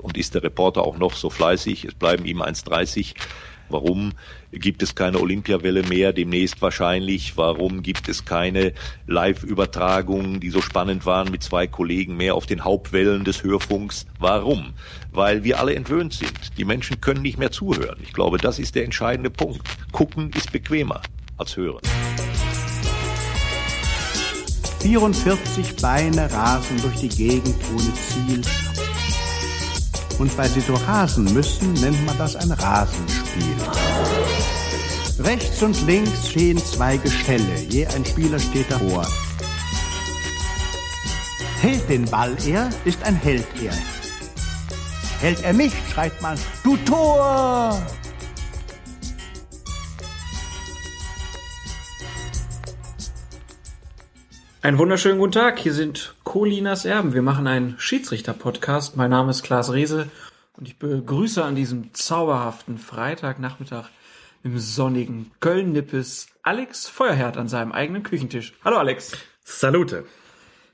Und ist der Reporter auch noch so fleißig? Es bleiben ihm 1,30. Warum gibt es keine Olympiawelle mehr, demnächst wahrscheinlich? Warum gibt es keine Live-Übertragungen, die so spannend waren mit zwei Kollegen mehr auf den Hauptwellen des Hörfunks? Warum? Weil wir alle entwöhnt sind. Die Menschen können nicht mehr zuhören. Ich glaube, das ist der entscheidende Punkt. Gucken ist bequemer als hören. 44 Beine rasen durch die Gegend ohne Ziel und weil sie so rasen müssen, nennt man das ein Rasenspiel. Rechts und links stehen zwei Gestelle, je ein Spieler steht davor. Hält den Ball er, ist ein Held er. Hält er nicht, schreit man, du Tor! Einen wunderschönen guten Tag. Hier sind Colinas Erben. Wir machen einen Schiedsrichter-Podcast. Mein Name ist Klaas Rehse und ich begrüße an diesem zauberhaften Freitagnachmittag im sonnigen Köln-Nippes Alex Feuerherd an seinem eigenen Küchentisch. Hallo Alex. Salute.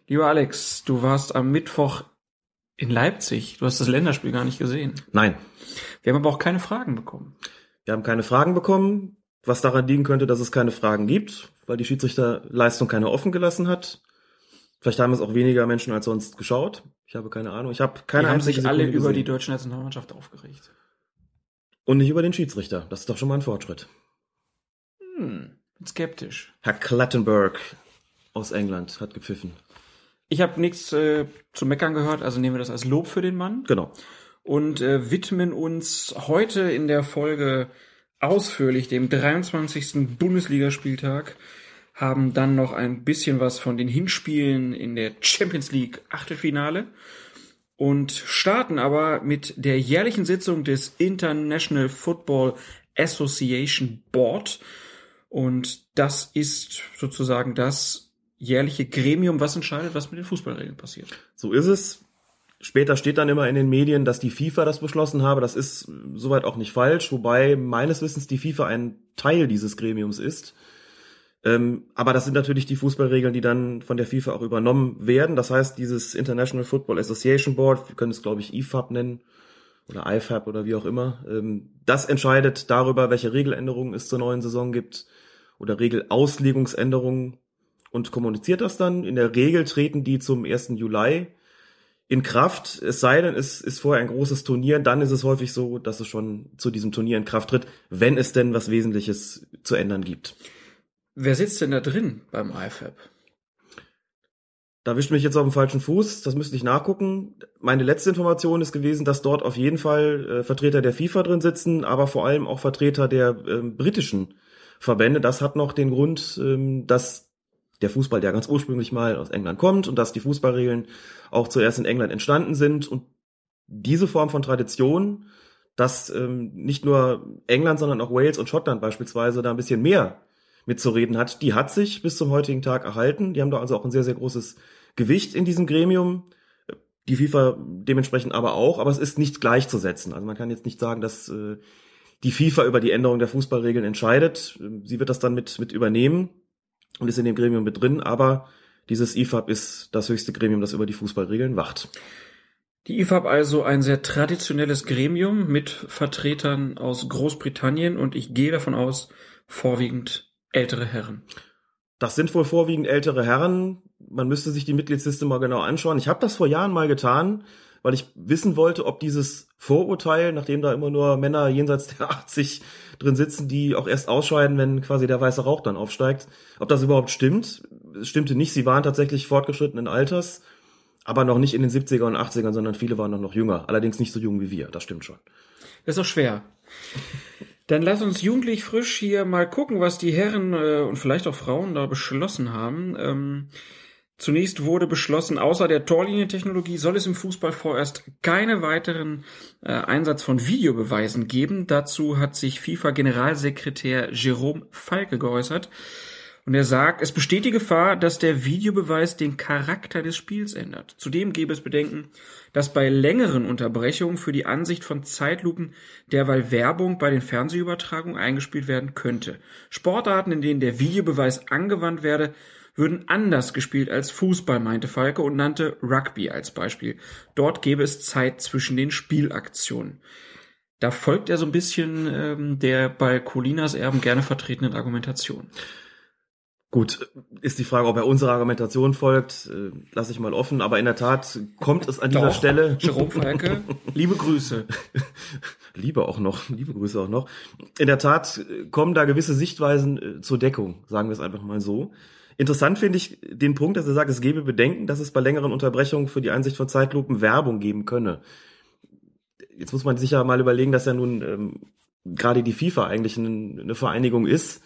Lieber Alex, du warst am Mittwoch in Leipzig. Du hast das Länderspiel gar nicht gesehen. Nein. Wir haben aber auch keine Fragen bekommen. Wir haben keine Fragen bekommen, was daran liegen könnte, dass es keine Fragen gibt weil die Schiedsrichterleistung keine offen gelassen hat. Vielleicht haben es auch weniger Menschen als sonst geschaut. Ich habe keine Ahnung. Ich habe keine die haben sich alle Sekunde über gesehen. die deutsche Nationalmannschaft aufgeregt. Und nicht über den Schiedsrichter. Das ist doch schon mal ein Fortschritt. Hm, bin skeptisch. Herr Clattenburg aus England hat gepfiffen. Ich habe nichts äh, zu meckern gehört, also nehmen wir das als Lob für den Mann. Genau. Und äh, widmen uns heute in der Folge ausführlich dem 23. Bundesligaspieltag, haben dann noch ein bisschen was von den Hinspielen in der Champions League Achtelfinale und starten aber mit der jährlichen Sitzung des International Football Association Board. Und das ist sozusagen das jährliche Gremium, was entscheidet, was mit den Fußballregeln passiert. So ist es. Später steht dann immer in den Medien, dass die FIFA das beschlossen habe. Das ist soweit auch nicht falsch, wobei meines Wissens die FIFA ein Teil dieses Gremiums ist. Ähm, aber das sind natürlich die Fußballregeln, die dann von der FIFA auch übernommen werden. Das heißt, dieses International Football Association Board, wir können es glaube ich IFAB nennen oder IFAB oder wie auch immer, ähm, das entscheidet darüber, welche Regeländerungen es zur neuen Saison gibt oder Regelauslegungsänderungen und kommuniziert das dann. In der Regel treten die zum 1. Juli in Kraft, es sei denn, es ist vorher ein großes Turnier, dann ist es häufig so, dass es schon zu diesem Turnier in Kraft tritt, wenn es denn was Wesentliches zu ändern gibt. Wer sitzt denn da drin beim IFAB? Da wischt mich jetzt auf dem falschen Fuß, das müsste ich nachgucken. Meine letzte Information ist gewesen, dass dort auf jeden Fall äh, Vertreter der FIFA drin sitzen, aber vor allem auch Vertreter der äh, britischen Verbände. Das hat noch den Grund, ähm, dass der Fußball, der ganz ursprünglich mal aus England kommt und dass die Fußballregeln auch zuerst in England entstanden sind und diese Form von Tradition, dass ähm, nicht nur England, sondern auch Wales und Schottland beispielsweise da ein bisschen mehr mitzureden hat, die hat sich bis zum heutigen Tag erhalten. Die haben da also auch ein sehr, sehr großes Gewicht in diesem Gremium. Die FIFA dementsprechend aber auch, aber es ist nicht gleichzusetzen. Also man kann jetzt nicht sagen, dass äh, die FIFA über die Änderung der Fußballregeln entscheidet. Sie wird das dann mit, mit übernehmen und ist in dem Gremium mit drin, aber dieses IFAB ist das höchste Gremium, das über die Fußballregeln wacht. Die IFAB also ein sehr traditionelles Gremium mit Vertretern aus Großbritannien und ich gehe davon aus, vorwiegend ältere Herren. Das sind wohl vorwiegend ältere Herren. Man müsste sich die Mitgliedsliste mal genau anschauen. Ich habe das vor Jahren mal getan, weil ich wissen wollte, ob dieses Vorurteil, nachdem da immer nur Männer jenseits der 80 drin sitzen, die auch erst ausscheiden, wenn quasi der weiße Rauch dann aufsteigt. Ob das überhaupt stimmt? Es stimmte nicht. Sie waren tatsächlich fortgeschrittenen Alters, aber noch nicht in den 70er und 80ern, sondern viele waren noch, noch jünger. Allerdings nicht so jung wie wir. Das stimmt schon. Das ist auch schwer. Dann lass uns jugendlich frisch hier mal gucken, was die Herren äh, und vielleicht auch Frauen da beschlossen haben. Ähm, Zunächst wurde beschlossen, außer der Torlinientechnologie soll es im Fußball vorerst keine weiteren äh, Einsatz von Videobeweisen geben. Dazu hat sich FIFA-Generalsekretär Jerome Falke geäußert. Und er sagt, es besteht die Gefahr, dass der Videobeweis den Charakter des Spiels ändert. Zudem gäbe es Bedenken, dass bei längeren Unterbrechungen für die Ansicht von Zeitlupen derweil Werbung bei den Fernsehübertragungen eingespielt werden könnte. Sportarten, in denen der Videobeweis angewandt werde, würden anders gespielt als Fußball, meinte Falke und nannte Rugby als Beispiel. Dort gäbe es Zeit zwischen den Spielaktionen. Da folgt er so ein bisschen ähm, der bei Colinas Erben gerne vertretenen Argumentation. Gut, ist die Frage, ob er unserer Argumentation folgt, äh, lasse ich mal offen, aber in der Tat kommt es an dieser Doch, Stelle. Jerome Falke, liebe Grüße. Liebe auch noch, liebe Grüße auch noch. In der Tat äh, kommen da gewisse Sichtweisen äh, zur Deckung, sagen wir es einfach mal so. Interessant finde ich den Punkt, dass er sagt, es gebe Bedenken, dass es bei längeren Unterbrechungen für die Einsicht von Zeitlupen Werbung geben könne. Jetzt muss man sich ja mal überlegen, dass ja nun ähm, gerade die FIFA eigentlich eine Vereinigung ist,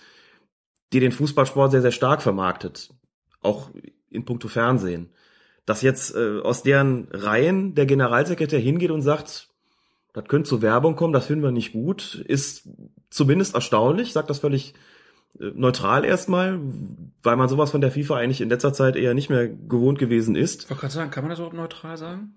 die den Fußballsport sehr, sehr stark vermarktet. Auch in puncto Fernsehen. Dass jetzt äh, aus deren Reihen der Generalsekretär hingeht und sagt, das könnte zur Werbung kommen, das finden wir nicht gut, ist zumindest erstaunlich, sagt das völlig äh, neutral erstmal, weil man sowas von der FIFA eigentlich in letzter Zeit eher nicht mehr gewohnt gewesen ist. Ich wollte gerade sagen, kann man das überhaupt neutral sagen?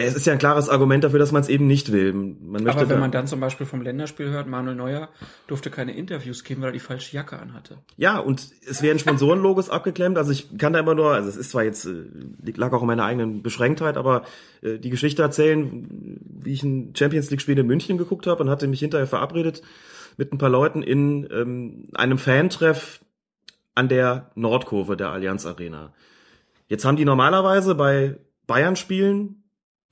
Es ist ja ein klares Argument dafür, dass man es eben nicht will. Man möchte Aber wenn man dann zum Beispiel vom Länderspiel hört, Manuel Neuer durfte keine Interviews geben, weil er die falsche Jacke anhatte. Ja, und es werden Sponsorenlogos abgeklemmt. Also ich kann da immer nur, also es ist zwar jetzt, äh, lag auch in meiner eigenen Beschränktheit, aber äh, die Geschichte erzählen, wie ich ein Champions League-Spiel in München geguckt habe und hatte mich hinterher verabredet mit ein paar Leuten in ähm, einem Fantreff an der Nordkurve der Allianz Arena. Jetzt haben die normalerweise bei Bayern-Spielen,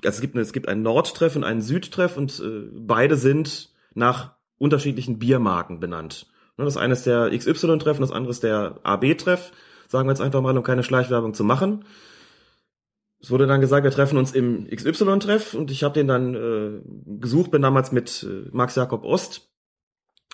also es gibt, es gibt einen Nordtreff und einen Südtreff und äh, beide sind nach unterschiedlichen Biermarken benannt. Ne, Das eine ist der XY-Treff und das andere ist der AB-Treff, sagen wir jetzt einfach mal, um keine Schleichwerbung zu machen. Es wurde dann gesagt, wir treffen uns im XY-Treff und ich habe den dann äh, gesucht, bin damals mit äh, Max Jakob Ost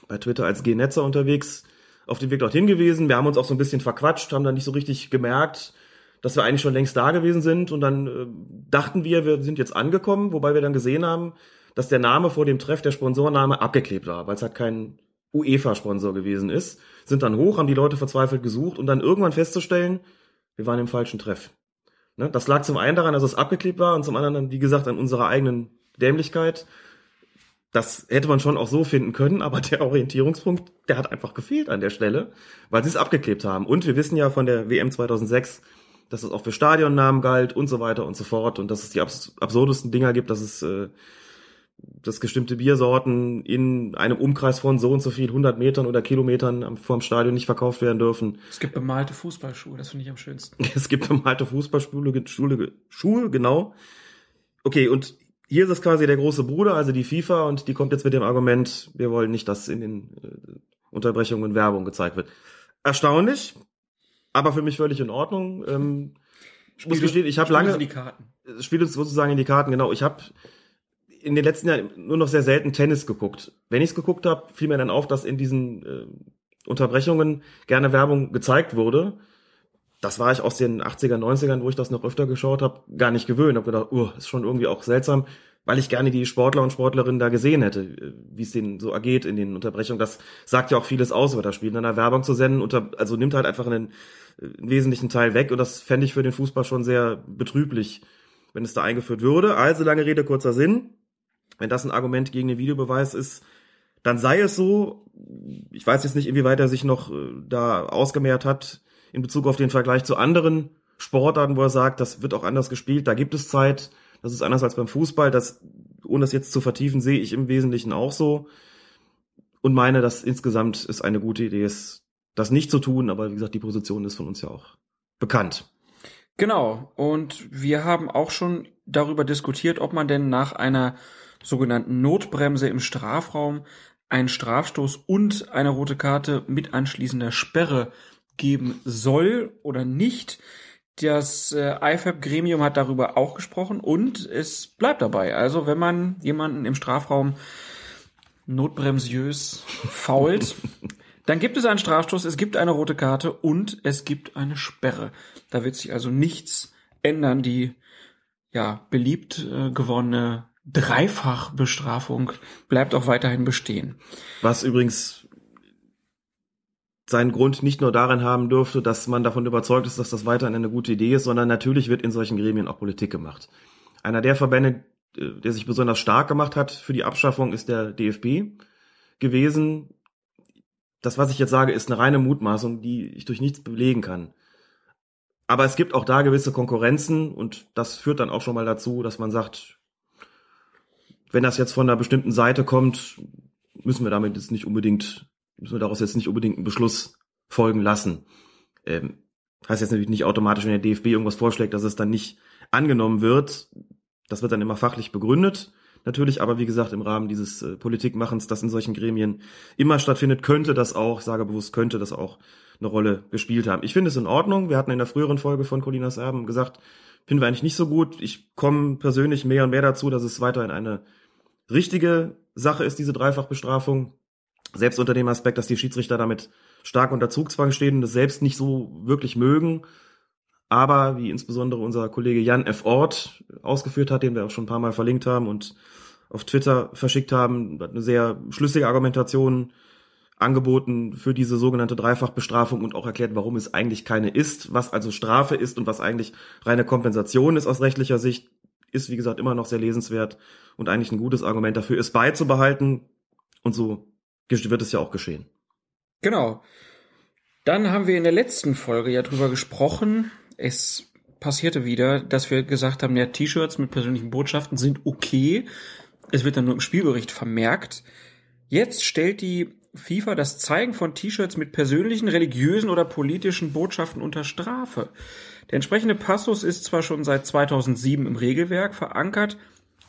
bei Twitter als G-Netzer unterwegs auf dem Weg dorthin gewesen. Wir haben uns auch so ein bisschen verquatscht, haben dann nicht so richtig gemerkt, dass wir eigentlich schon längst da gewesen sind und dann äh, dachten wir, wir sind jetzt angekommen, wobei wir dann gesehen haben, dass der Name vor dem Treff, der Sponsorname, abgeklebt war, weil es halt kein UEFA-Sponsor gewesen ist. Sind dann hoch, haben die Leute verzweifelt gesucht und dann irgendwann festzustellen, wir waren im falschen Treff. Ne? Das lag zum einen daran, dass es abgeklebt war und zum anderen, wie gesagt, an unserer eigenen Dämlichkeit. Das hätte man schon auch so finden können, aber der Orientierungspunkt, der hat einfach gefehlt an der Stelle, weil sie es abgeklebt haben. Und wir wissen ja von der WM 2006, dass es auch für Stadionnamen galt und so weiter und so fort und dass es die abs absurdesten Dinger gibt, dass es äh, dass bestimmte Biersorten in einem Umkreis von so und so viel 100 Metern oder Kilometern am- vom Stadion nicht verkauft werden dürfen. Es gibt bemalte Fußballschuhe, das finde ich am schönsten. Es gibt bemalte Fußballschule, Schule, Schuhe, genau. Okay, und hier ist es quasi der große Bruder, also die FIFA, und die kommt jetzt mit dem Argument, wir wollen nicht, dass in den äh, Unterbrechungen Werbung gezeigt wird. Erstaunlich, aber für mich völlig in Ordnung. Ähm, ich muss gestehen, ich habe lange spielt uns sozusagen in die Karten, genau. Ich habe in den letzten Jahren nur noch sehr selten Tennis geguckt. Wenn ich es geguckt habe, fiel mir dann auf, dass in diesen äh, Unterbrechungen gerne Werbung gezeigt wurde. Das war ich aus den 80er, 90ern, wo ich das noch öfter geschaut habe, gar nicht gewöhnt. Hab gedacht, uh, ist schon irgendwie auch seltsam, weil ich gerne die Sportler und Sportlerinnen da gesehen hätte, äh, wie es denen so ergeht in den Unterbrechungen. Das sagt ja auch vieles aus über das Spiel. In einer Werbung zu senden, unter, also nimmt halt einfach einen, einen wesentlichen Teil weg und das fände ich für den Fußball schon sehr betrüblich, wenn es da eingeführt würde. Also lange Rede, kurzer Sinn. Wenn das ein Argument gegen den Videobeweis ist, dann sei es so. Ich weiß jetzt nicht, inwieweit er sich noch äh, da ausgemehrt hat in Bezug auf den Vergleich zu anderen Sportarten, wo er sagt, das wird auch anders gespielt, da gibt es Zeit, das ist anders als beim Fußball. Das, ohne das jetzt zu vertiefen, sehe ich im Wesentlichen auch so und meine, dass insgesamt es eine gute Idee ist, das nicht zu tun, aber wie gesagt, die Position ist von uns ja auch bekannt. Genau. Und wir haben auch schon darüber diskutiert, ob man denn nach einer sogenannten Notbremse im Strafraum einen Strafstoß und eine rote Karte mit anschließender Sperre geben soll oder nicht. Das äh, IFAB-Gremium hat darüber auch gesprochen und es bleibt dabei. Also wenn man jemanden im Strafraum notbremsiös fault, dann gibt es einen Strafstoß, es gibt eine rote Karte und es gibt eine Sperre. Da wird sich also nichts ändern. Die ja beliebt äh, gewordene Dreifachbestrafung bleibt auch weiterhin bestehen. Was übrigens seinen Grund nicht nur darin haben dürfte, dass man davon überzeugt ist, dass das weiterhin eine gute Idee ist, sondern natürlich wird in solchen Gremien auch Politik gemacht. Einer der Verbände, äh, der sich besonders stark gemacht hat für die Abschaffung, ist der DFB gewesen. Das, was ich jetzt sage, ist eine reine Mutmaßung, die ich durch nichts belegen kann. Aber es gibt auch da gewisse Konkurrenzen und das führt dann auch schon mal dazu, dass man sagt, wenn das jetzt von einer bestimmten Seite kommt, müssen wir damit jetzt nicht unbedingt, müssen wir daraus jetzt nicht unbedingt einen Beschluss folgen lassen. Ähm, heißt jetzt natürlich nicht automatisch, wenn der DFB irgendwas vorschlägt, dass es dann nicht angenommen wird. Das wird dann immer fachlich begründet. Natürlich, aber wie gesagt, im Rahmen dieses äh, Politikmachens, das in solchen Gremien immer stattfindet, könnte das auch, sage bewusst, könnte das auch eine Rolle gespielt haben. Ich finde es in Ordnung. Wir hatten in der früheren Folge von Colinas Erben gesagt, finden wir eigentlich nicht so gut. Ich komme persönlich mehr und mehr dazu, dass es weiterhin eine richtige Sache ist, diese Dreifachbestrafung. Selbst unter dem Aspekt, dass die Schiedsrichter damit stark unter Zugzwang stehen und das selbst nicht so wirklich mögen. Aber wie insbesondere unser Kollege Jan F. Ort ausgeführt hat, den wir auch schon ein paar Mal verlinkt haben und auf Twitter verschickt haben, hat eine sehr schlüssige Argumentation angeboten für diese sogenannte Dreifachbestrafung und auch erklärt, warum es eigentlich keine ist, was also Strafe ist und was eigentlich reine Kompensation ist aus rechtlicher Sicht, ist wie gesagt immer noch sehr lesenswert und eigentlich ein gutes Argument dafür, es beizubehalten. Und so wird es ja auch geschehen. Genau. Dann haben wir in der letzten Folge ja drüber gesprochen. Es passierte wieder, dass wir gesagt haben, ja, T-Shirts mit persönlichen Botschaften sind okay. Es wird dann nur im Spielbericht vermerkt. Jetzt stellt die FIFA das Zeigen von T-Shirts mit persönlichen, religiösen oder politischen Botschaften unter Strafe. Der entsprechende Passus ist zwar schon seit 2007 im Regelwerk verankert,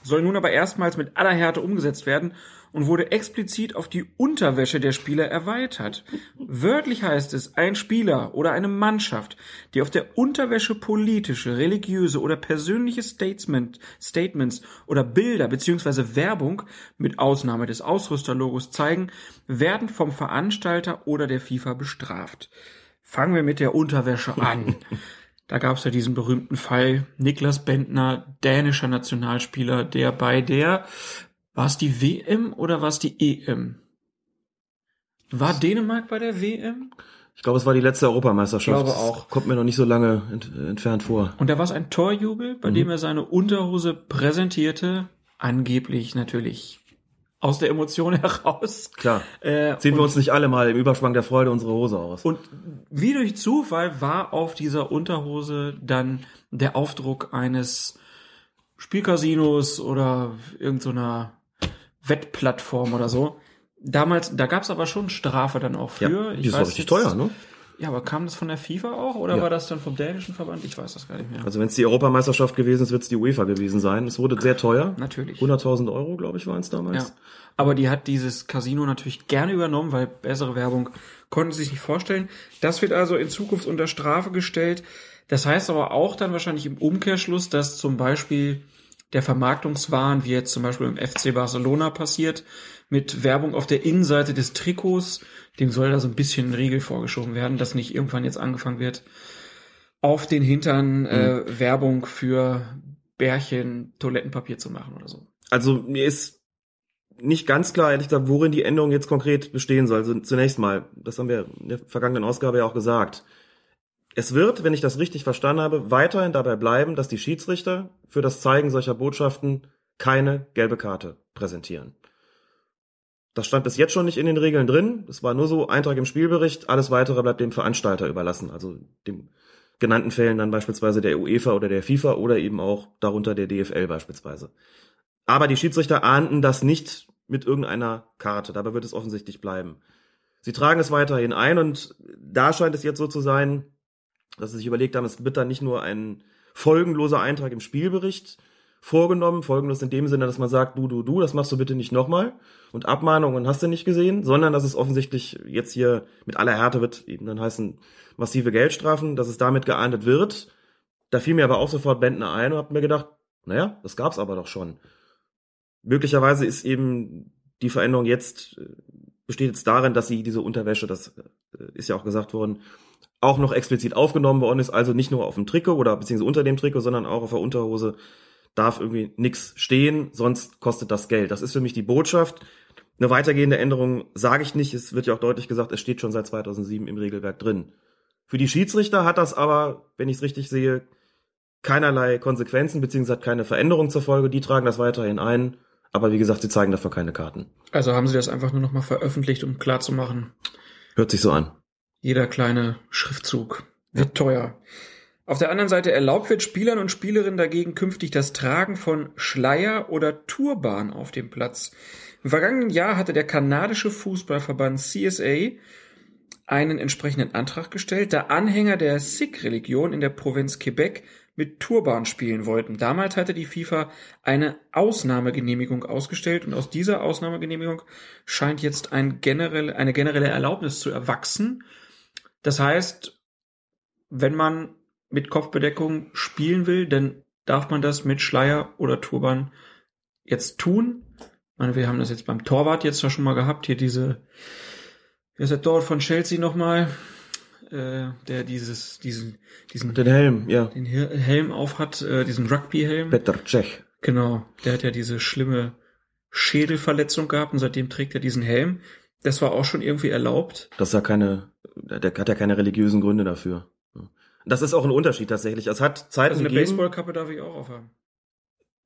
soll nun aber erstmals mit aller Härte umgesetzt werden und wurde explizit auf die Unterwäsche der Spieler erweitert. Wörtlich heißt es, ein Spieler oder eine Mannschaft, die auf der Unterwäsche politische, religiöse oder persönliche Statement, Statements oder Bilder bzw. Werbung mit Ausnahme des Ausrüsterlogos zeigen, werden vom Veranstalter oder der FIFA bestraft. Fangen wir mit der Unterwäsche an. Da gab es ja diesen berühmten Fall Niklas Bentner, dänischer Nationalspieler, der bei der war es die WM oder war es die EM? War Dänemark bei der WM? Ich glaube, es war die letzte Europameisterschaft. Ich glaube auch. kommt mir noch nicht so lange ent entfernt vor. Und da war es ein Torjubel, bei mhm. dem er seine Unterhose präsentierte. Angeblich natürlich aus der Emotion heraus. Klar. Äh, Ziehen wir uns nicht alle mal im Überschwang der Freude unsere Hose aus. Und wie durch Zufall war auf dieser Unterhose dann der Aufdruck eines Spielcasinos oder irgendeiner Wettplattform oder so. Damals, da gab's aber schon Strafe dann auch für. Ja, die ist doch richtig teuer, ne? Ja, aber kam das von der FIFA auch oder ja. war das dann vom dänischen Verband? Ich weiß das gar nicht mehr. Also wenn es die Europameisterschaft gewesen ist, wird es die UEFA gewesen sein. Es wurde sehr teuer. Natürlich. 100.000 Euro, glaube ich, waren es damals. Ja. Aber die hat dieses Casino natürlich gerne übernommen, weil bessere Werbung konnten sie sich nicht vorstellen. Das wird also in Zukunft unter Strafe gestellt. Das heißt aber auch dann wahrscheinlich im Umkehrschluss, dass zum Beispiel der Vermarktungswahn, wie jetzt zum Beispiel im FC Barcelona passiert, mit Werbung auf der Innenseite des Trikots, dem soll da so ein bisschen ein Riegel vorgeschoben werden, dass nicht irgendwann jetzt angefangen wird, auf den Hintern äh, mhm. Werbung für Bärchen Toilettenpapier zu machen oder so. Also mir ist nicht ganz klar, ehrlich gesagt, worin die Änderung jetzt konkret bestehen soll. Also zunächst mal, das haben wir in der vergangenen Ausgabe ja auch gesagt. Es wird, wenn ich das richtig verstanden habe, weiterhin dabei bleiben, dass die Schiedsrichter für das Zeigen solcher Botschaften keine gelbe Karte präsentieren. Das stand bis jetzt schon nicht in den Regeln drin. Es war nur so Eintrag im Spielbericht. Alles weitere bleibt dem Veranstalter überlassen. Also dem genannten Fällen dann beispielsweise der UEFA oder der FIFA oder eben auch darunter der DFL beispielsweise. Aber die Schiedsrichter ahnten das nicht mit irgendeiner Karte. Dabei wird es offensichtlich bleiben. Sie tragen es weiterhin ein und da scheint es jetzt so zu sein, dass sie sich überlegt haben, es wird dann nicht nur ein folgenloser Eintrag im Spielbericht vorgenommen, folgenlos in dem Sinne, dass man sagt, du, du, du, das machst du bitte nicht nochmal und Abmahnungen hast du nicht gesehen, sondern dass es offensichtlich jetzt hier mit aller Härte wird eben dann heißen massive Geldstrafen, dass es damit geahndet wird. Da fiel mir aber auch sofort Bentner ein und hab mir gedacht, naja, das gab's aber doch schon. Möglicherweise ist eben die Veränderung jetzt, äh, besteht jetzt darin, dass sie diese Unterwäsche, das äh, ist ja auch gesagt worden, auch noch explizit aufgenommen worden ist, also nicht nur auf dem Trikot oder beziehungsweise unter dem Trikot, sondern auch auf der Unterhose darf irgendwie nichts stehen, sonst kostet das Geld. Das ist für mich die Botschaft. Eine weitergehende Änderung sage ich nicht. Es wird ja auch deutlich gesagt, es steht schon seit 2007 im Regelwerk drin. Für die Schiedsrichter hat das aber, wenn ich es richtig sehe, keinerlei Konsequenzen beziehungsweise hat keine Veränderung zur Folge. Die tragen das weiterhin ein. Aber wie gesagt, sie zeigen dafür keine Karten. Also haben sie das einfach nur nochmal veröffentlicht, um klarzumachen, Hört sich so an. Jeder kleine Schriftzug wird teuer. Auf der anderen Seite erlaubt wird Spielern und Spielerinnen dagegen künftig das Tragen von Schleier oder Turban auf dem Platz. Im vergangenen Jahr hatte der kanadische Fußballverband CSA einen entsprechenden Antrag gestellt, da Anhänger der Sikh-Religion in der Provinz Quebec mit Turban spielen wollten. Damals hatte die FIFA eine Ausnahmegenehmigung ausgestellt und aus dieser Ausnahmegenehmigung scheint jetzt ein generell, eine generelle Erlaubnis zu erwachsen. Das heißt, wenn man mit Kopfbedeckung spielen will, dann darf man das mit Schleier oder Turban jetzt tun. Ich meine, wir haben das jetzt beim Torwart jetzt schon mal gehabt, hier diese, wie ist der Torwart von Chelsea nochmal? Äh, der dieses, diesen, diesen, den Helm, ja. Den Helm aufhat, äh, diesen Rugby-Helm. Petr Cech. Genau. Der hat ja diese schlimme Schädelverletzung gehabt und seitdem trägt er diesen Helm. Das war auch schon irgendwie erlaubt. Das ist ja keine, der hat ja keine religiösen Gründe dafür. Das ist auch ein Unterschied tatsächlich. Es hat Zeiten Also eine Baseballkappe darf ich auch aufhaben.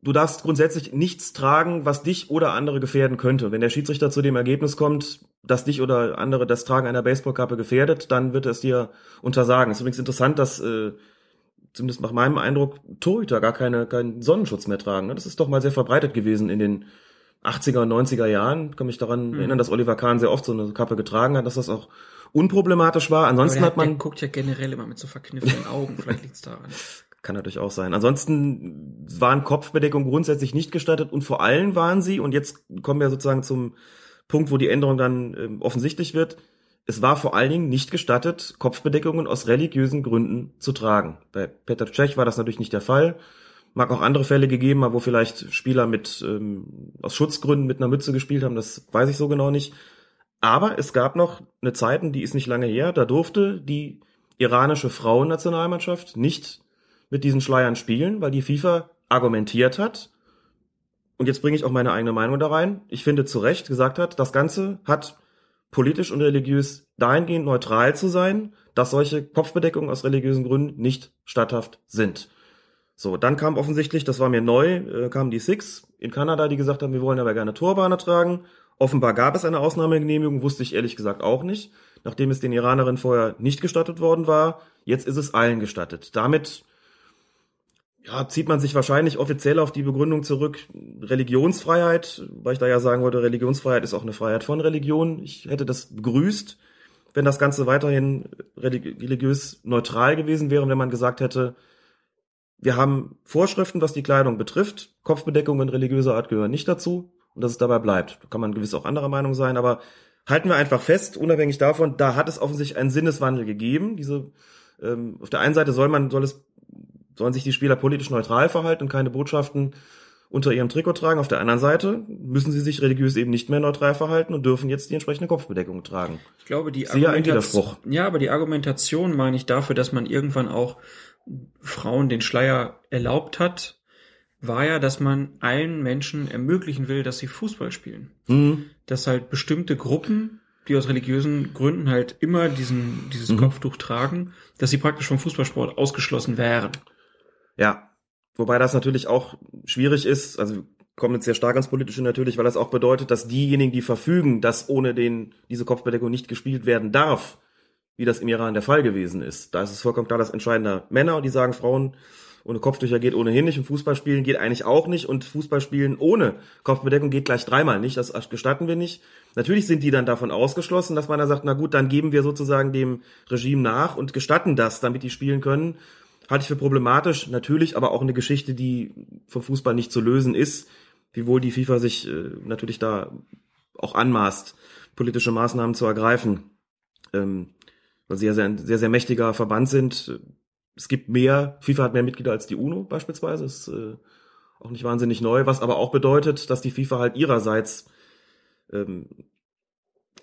Du darfst grundsätzlich nichts tragen, was dich oder andere gefährden könnte. Wenn der Schiedsrichter zu dem Ergebnis kommt, dass dich oder andere das Tragen einer Baseballkappe gefährdet, dann wird er es dir untersagen. Es ist übrigens interessant, dass äh, zumindest nach meinem Eindruck Torhüter gar keine, keinen Sonnenschutz mehr tragen. Ne? Das ist doch mal sehr verbreitet gewesen in den 80er und 90er Jahren. Ich kann mich daran mhm. erinnern, dass Oliver Kahn sehr oft so eine Kappe getragen hat, dass das auch unproblematisch war. Ansonsten hat, hat man. Guckt ja generell immer mit so verkniffenen Augen, vielleicht liegt's daran. Kann natürlich auch sein. Ansonsten waren Kopfbedeckungen grundsätzlich nicht gestattet und vor allem waren sie, und jetzt kommen wir sozusagen zum Punkt, wo die Änderung dann äh, offensichtlich wird, es war vor allen Dingen nicht gestattet, Kopfbedeckungen aus religiösen Gründen zu tragen. Bei Petr Cech war das natürlich nicht der Fall. Mag auch andere Fälle gegeben haben, wo vielleicht Spieler mit ähm, aus Schutzgründen mit einer Mütze gespielt haben, das weiß ich so genau nicht. Aber es gab noch eine Zeit, die ist nicht lange her, da durfte die iranische Frauennationalmannschaft nicht mit diesen Schleiern spielen, weil die FIFA argumentiert hat, und jetzt bringe ich auch meine eigene Meinung da rein, ich finde zu Recht gesagt hat, das Ganze hat politisch und religiös dahingehend neutral zu sein, dass solche Kopfbedeckungen aus religiösen Gründen nicht statthaft sind. So, dann kam offensichtlich, das war mir neu, äh, kamen die Six in Kanada, die gesagt haben, wir wollen aber gerne Turbane tragen. Offenbar gab es eine Ausnahmegenehmigung, wusste ich ehrlich gesagt auch nicht, nachdem es den Iranerinnen vorher nicht gestattet worden war. Jetzt ist es allen gestattet. Damit ja, zieht man sich wahrscheinlich offiziell auf die Begründung zurück, Religionsfreiheit, weil ich da ja sagen wollte, Religionsfreiheit ist auch eine Freiheit von Religion. Ich hätte das begrüßt, wenn das Ganze weiterhin religiös neutral gewesen wäre, wenn man gesagt hätte, wir haben Vorschriften, was die Kleidung betrifft. Kopfbedeckungen religiöser Art gehören nicht dazu und dass es dabei bleibt. Da kann man gewiss auch anderer Meinung sein, aber halten wir einfach fest, unabhängig davon, da hat es offensichtlich einen Sinneswandel gegeben. Diese ähm, auf der einen Seite soll man soll es sollen sich die Spieler politisch neutral verhalten und keine Botschaften unter ihrem Trikot tragen. Auf der anderen Seite müssen sie sich religiös eben nicht mehr neutral verhalten und dürfen jetzt die entsprechende Kopfbedeckung tragen. Ich glaube, die Argumentation, ja, aber die Argumentation meine ich dafür, dass man irgendwann auch Frauen den Schleier erlaubt hat, war ja, dass man allen Menschen ermöglichen will, dass sie Fußball spielen. Mhm. Dass halt bestimmte Gruppen, die aus religiösen Gründen halt immer diesen, dieses mhm. Kopftuch tragen, dass sie praktisch vom Fußballsport ausgeschlossen wären. Ja, wobei das natürlich auch schwierig ist, also kommen jetzt sehr stark ans Politische natürlich, weil das auch bedeutet, dass diejenigen, die verfügen, dass ohne den diese Kopfbedeckung nicht gespielt werden darf, wie das im Iran der Fall gewesen ist. Da ist es vollkommen klar, dass entscheidender Männer, die sagen, Frauen ohne Kopftücher geht ohnehin nicht und Fußballspielen geht eigentlich auch nicht und Fußballspielen ohne Kopfbedeckung geht gleich dreimal nicht. Das gestatten wir nicht. Natürlich sind die dann davon ausgeschlossen, dass man da sagt, na gut, dann geben wir sozusagen dem Regime nach und gestatten das, damit die spielen können halte ich für problematisch. Natürlich aber auch eine Geschichte, die vom Fußball nicht zu lösen ist, wiewohl die FIFA sich äh, natürlich da auch anmaßt, politische Maßnahmen zu ergreifen, ähm, weil sie ja sehr, sehr, sehr mächtiger Verband sind. Es gibt mehr, FIFA hat mehr Mitglieder als die UNO beispielsweise, ist äh, auch nicht wahnsinnig neu, was aber auch bedeutet, dass die FIFA halt ihrerseits ähm,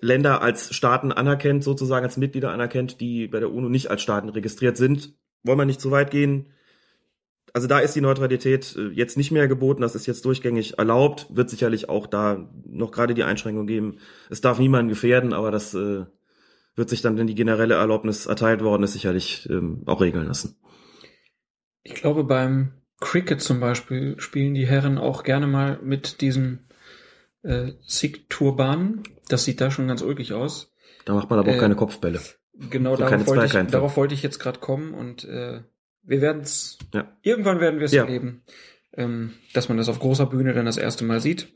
Länder als Staaten anerkennt, sozusagen als Mitglieder anerkennt, die bei der UNO nicht als Staaten registriert sind, wollen wir nicht zu weit gehen. Also da ist die Neutralität äh, jetzt nicht mehr geboten, das ist jetzt durchgängig erlaubt, wird sicherlich auch da noch gerade die Einschränkung geben. Es darf niemanden gefährden, aber das äh, wird sich dann, wenn die generelle Erlaubnis erteilt worden ist, sicherlich ähm, auch regeln lassen. Ich glaube, beim Cricket zum Beispiel spielen die Herren auch gerne mal mit diesen äh, Sikh-Turbanen. Das sieht da schon ganz ulkig aus. Da macht man aber auch Äh, keine Kopfbälle. Genau, So darauf, wollte ich, darauf wollte ich jetzt gerade kommen und äh, wir werden es, Ja. irgendwann werden wir es Ja. erleben, ähm, dass man das auf großer Bühne dann das erste Mal sieht.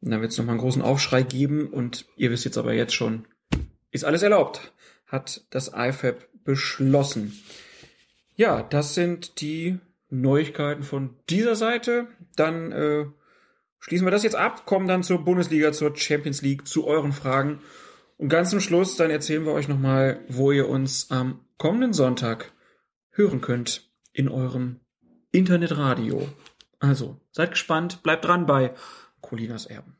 Und dann wird es nochmal einen großen Aufschrei geben und ihr wisst jetzt aber jetzt schon, ist alles erlaubt, hat das IFAB beschlossen. Ja, das sind die Neuigkeiten von dieser Seite. Dann äh, schließen wir das jetzt ab, kommen dann zur Bundesliga, zur Champions League, zu euren Fragen. Und ganz zum Schluss, dann erzählen wir euch nochmal, wo ihr uns am kommenden Sonntag hören könnt in eurem Internetradio. Also, seid gespannt, bleibt dran bei Colinas Erben.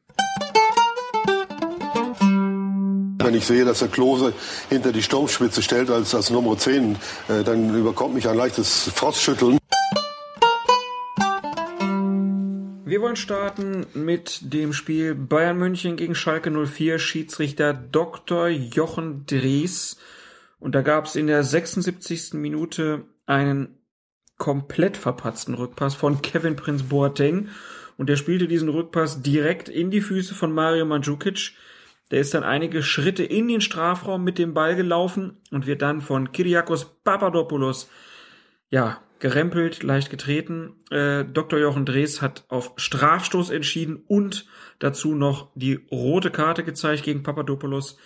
Wenn ich sehe, dass der Klose hinter die Sturmspitze stellt als, als Nummer 10, äh, dann überkommt mich ein leichtes Frostschütteln. Wir wollen starten mit dem Spiel Bayern München gegen Schalke 04, Schiedsrichter Dr. Jochen Drees. Und da gab es in der 76. Minute einen komplett verpatzten Rückpass von Kevin Prince Boateng. Und der spielte diesen Rückpass direkt in die Füße von Mario Mandzukic. Der ist dann einige Schritte in den Strafraum mit dem Ball gelaufen und wird dann von Kyriakos Papadopoulos ja, gerempelt, leicht getreten. Äh, Dr. Jochen Drees hat auf Strafstoß entschieden und dazu noch die rote Karte gezeigt gegen Papadopoulos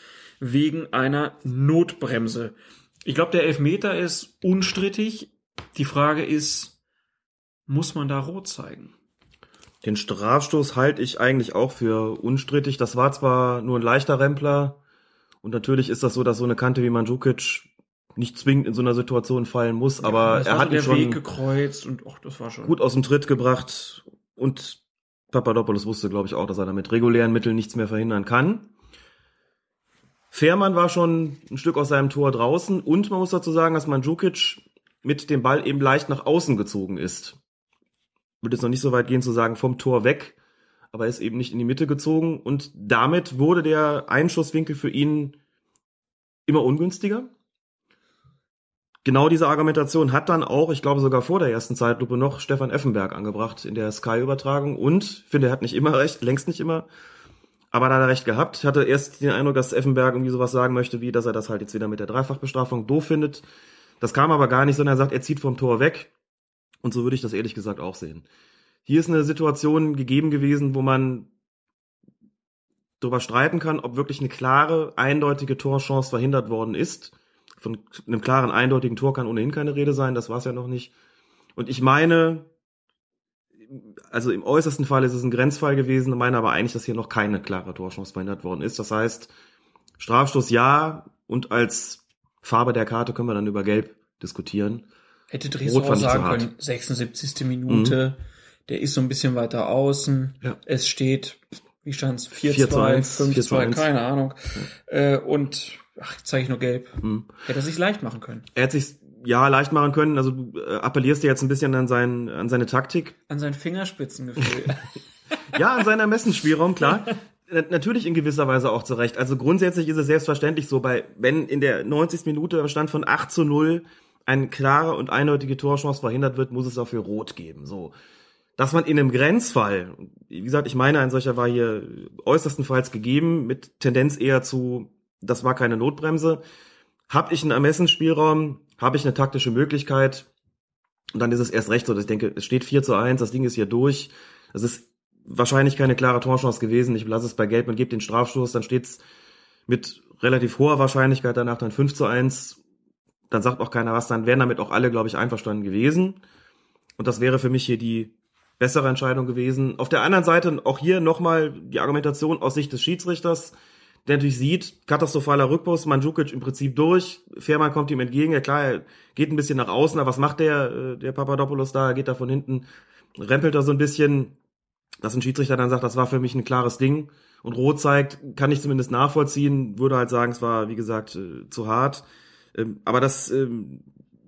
wegen einer Notbremse. Ich glaube, der Elfmeter ist unstrittig. Die Frage ist, muss man da rot zeigen? Den Strafstoß halte ich eigentlich auch für unstrittig. Das war zwar nur ein leichter Rempler und natürlich ist das so, dass so eine Kante wie Mandzukic nicht zwingend in so einer Situation fallen muss, aber es er hat ihn der Weg schon gekreuzt und ach, das war schon gut aus dem Tritt gebracht und Papadopoulos wusste, glaube ich, auch, dass er da mit regulären Mitteln nichts mehr verhindern kann. Fährmann war schon ein Stück aus seinem Tor draußen und man muss dazu sagen, dass Mandzukic mit dem Ball eben leicht nach außen gezogen ist. Würde jetzt noch nicht so weit gehen zu sagen vom Tor weg, aber er ist eben nicht in die Mitte gezogen und damit wurde der Einschusswinkel für ihn immer ungünstiger. Genau diese Argumentation hat dann auch, ich glaube sogar vor der ersten Zeitlupe noch Stefan Effenberg angebracht in der Sky-Übertragung und finde, er hat nicht immer recht, längst nicht immer, aber da hat er recht gehabt. Hatte erst den Eindruck, dass Effenberg irgendwie sowas sagen möchte, wie dass er das halt jetzt wieder mit der Dreifachbestrafung doof findet. Das kam aber gar nicht, sondern er sagt, er zieht vom Tor weg und so würde ich das ehrlich gesagt auch sehen. Hier ist eine Situation gegeben gewesen, wo man darüber streiten kann, ob wirklich eine klare, eindeutige Torchance verhindert worden ist. Von einem klaren, eindeutigen Tor kann ohnehin keine Rede sein, das war es ja noch nicht. Und ich meine, also im äußersten Fall ist es ein Grenzfall gewesen, meine aber eigentlich, dass hier noch keine klare Torchance verhindert worden ist. Das heißt, Strafstoß ja und als Farbe der Karte können wir dann über Gelb diskutieren. Hätte Dresden auch sagen können, 76. Minute, der ist so ein bisschen weiter außen. Ja. Es steht, wie stand's? 4 zu 4-2, 1, 4 zu 5-2, 1. keine Ahnung. Äh, und, ach, zeige ich nur gelb. Mhm. Hätte er sich leicht machen können. Er hat sich ja leicht machen können. Also du äh, appellierst ja jetzt ein bisschen an, sein, an seine Taktik. An sein Fingerspitzengefühl. Ja, an seinen Ermessensspielraum, klar. Na- Natürlich in gewisser Weise auch zurecht. Also grundsätzlich ist es selbstverständlich so, bei, wenn in der 90. Minute am Stand von 8 zu 0 eine klare und eindeutige Torchance verhindert wird, muss es dafür Rot geben. So. Dass man in einem Grenzfall, wie gesagt, ich meine, ein solcher war hier äußerstenfalls gegeben, mit Tendenz eher zu, das war keine Notbremse, habe ich einen Ermessensspielraum, habe ich eine taktische Möglichkeit, und dann ist es erst recht so, dass ich denke, es steht 4 zu 1, das Ding ist hier durch. Das ist wahrscheinlich keine klare Torchance gewesen. Ich lasse es bei Gelb und gebe den Strafstoß, dann steht's mit relativ hoher Wahrscheinlichkeit danach dann 5 zu 1. Dann sagt auch keiner was, dann wären damit auch alle, glaube ich, einverstanden gewesen. Und das wäre für mich hier die bessere Entscheidung gewesen. Auf der anderen Seite auch hier nochmal die Argumentation aus Sicht des Schiedsrichters, der natürlich sieht, katastrophaler Rückpass, Mandzukic im Prinzip durch, Fährmann kommt ihm entgegen, ja klar, er geht ein bisschen nach außen, aber was macht der, äh, der Papadopoulos da, er geht da von hinten, rempelt da so ein bisschen, dass ein Schiedsrichter dann sagt, das war für mich ein klares Ding und rot zeigt, kann ich zumindest nachvollziehen, würde halt sagen, es war, wie gesagt, äh, zu hart. Ähm, aber das ähm,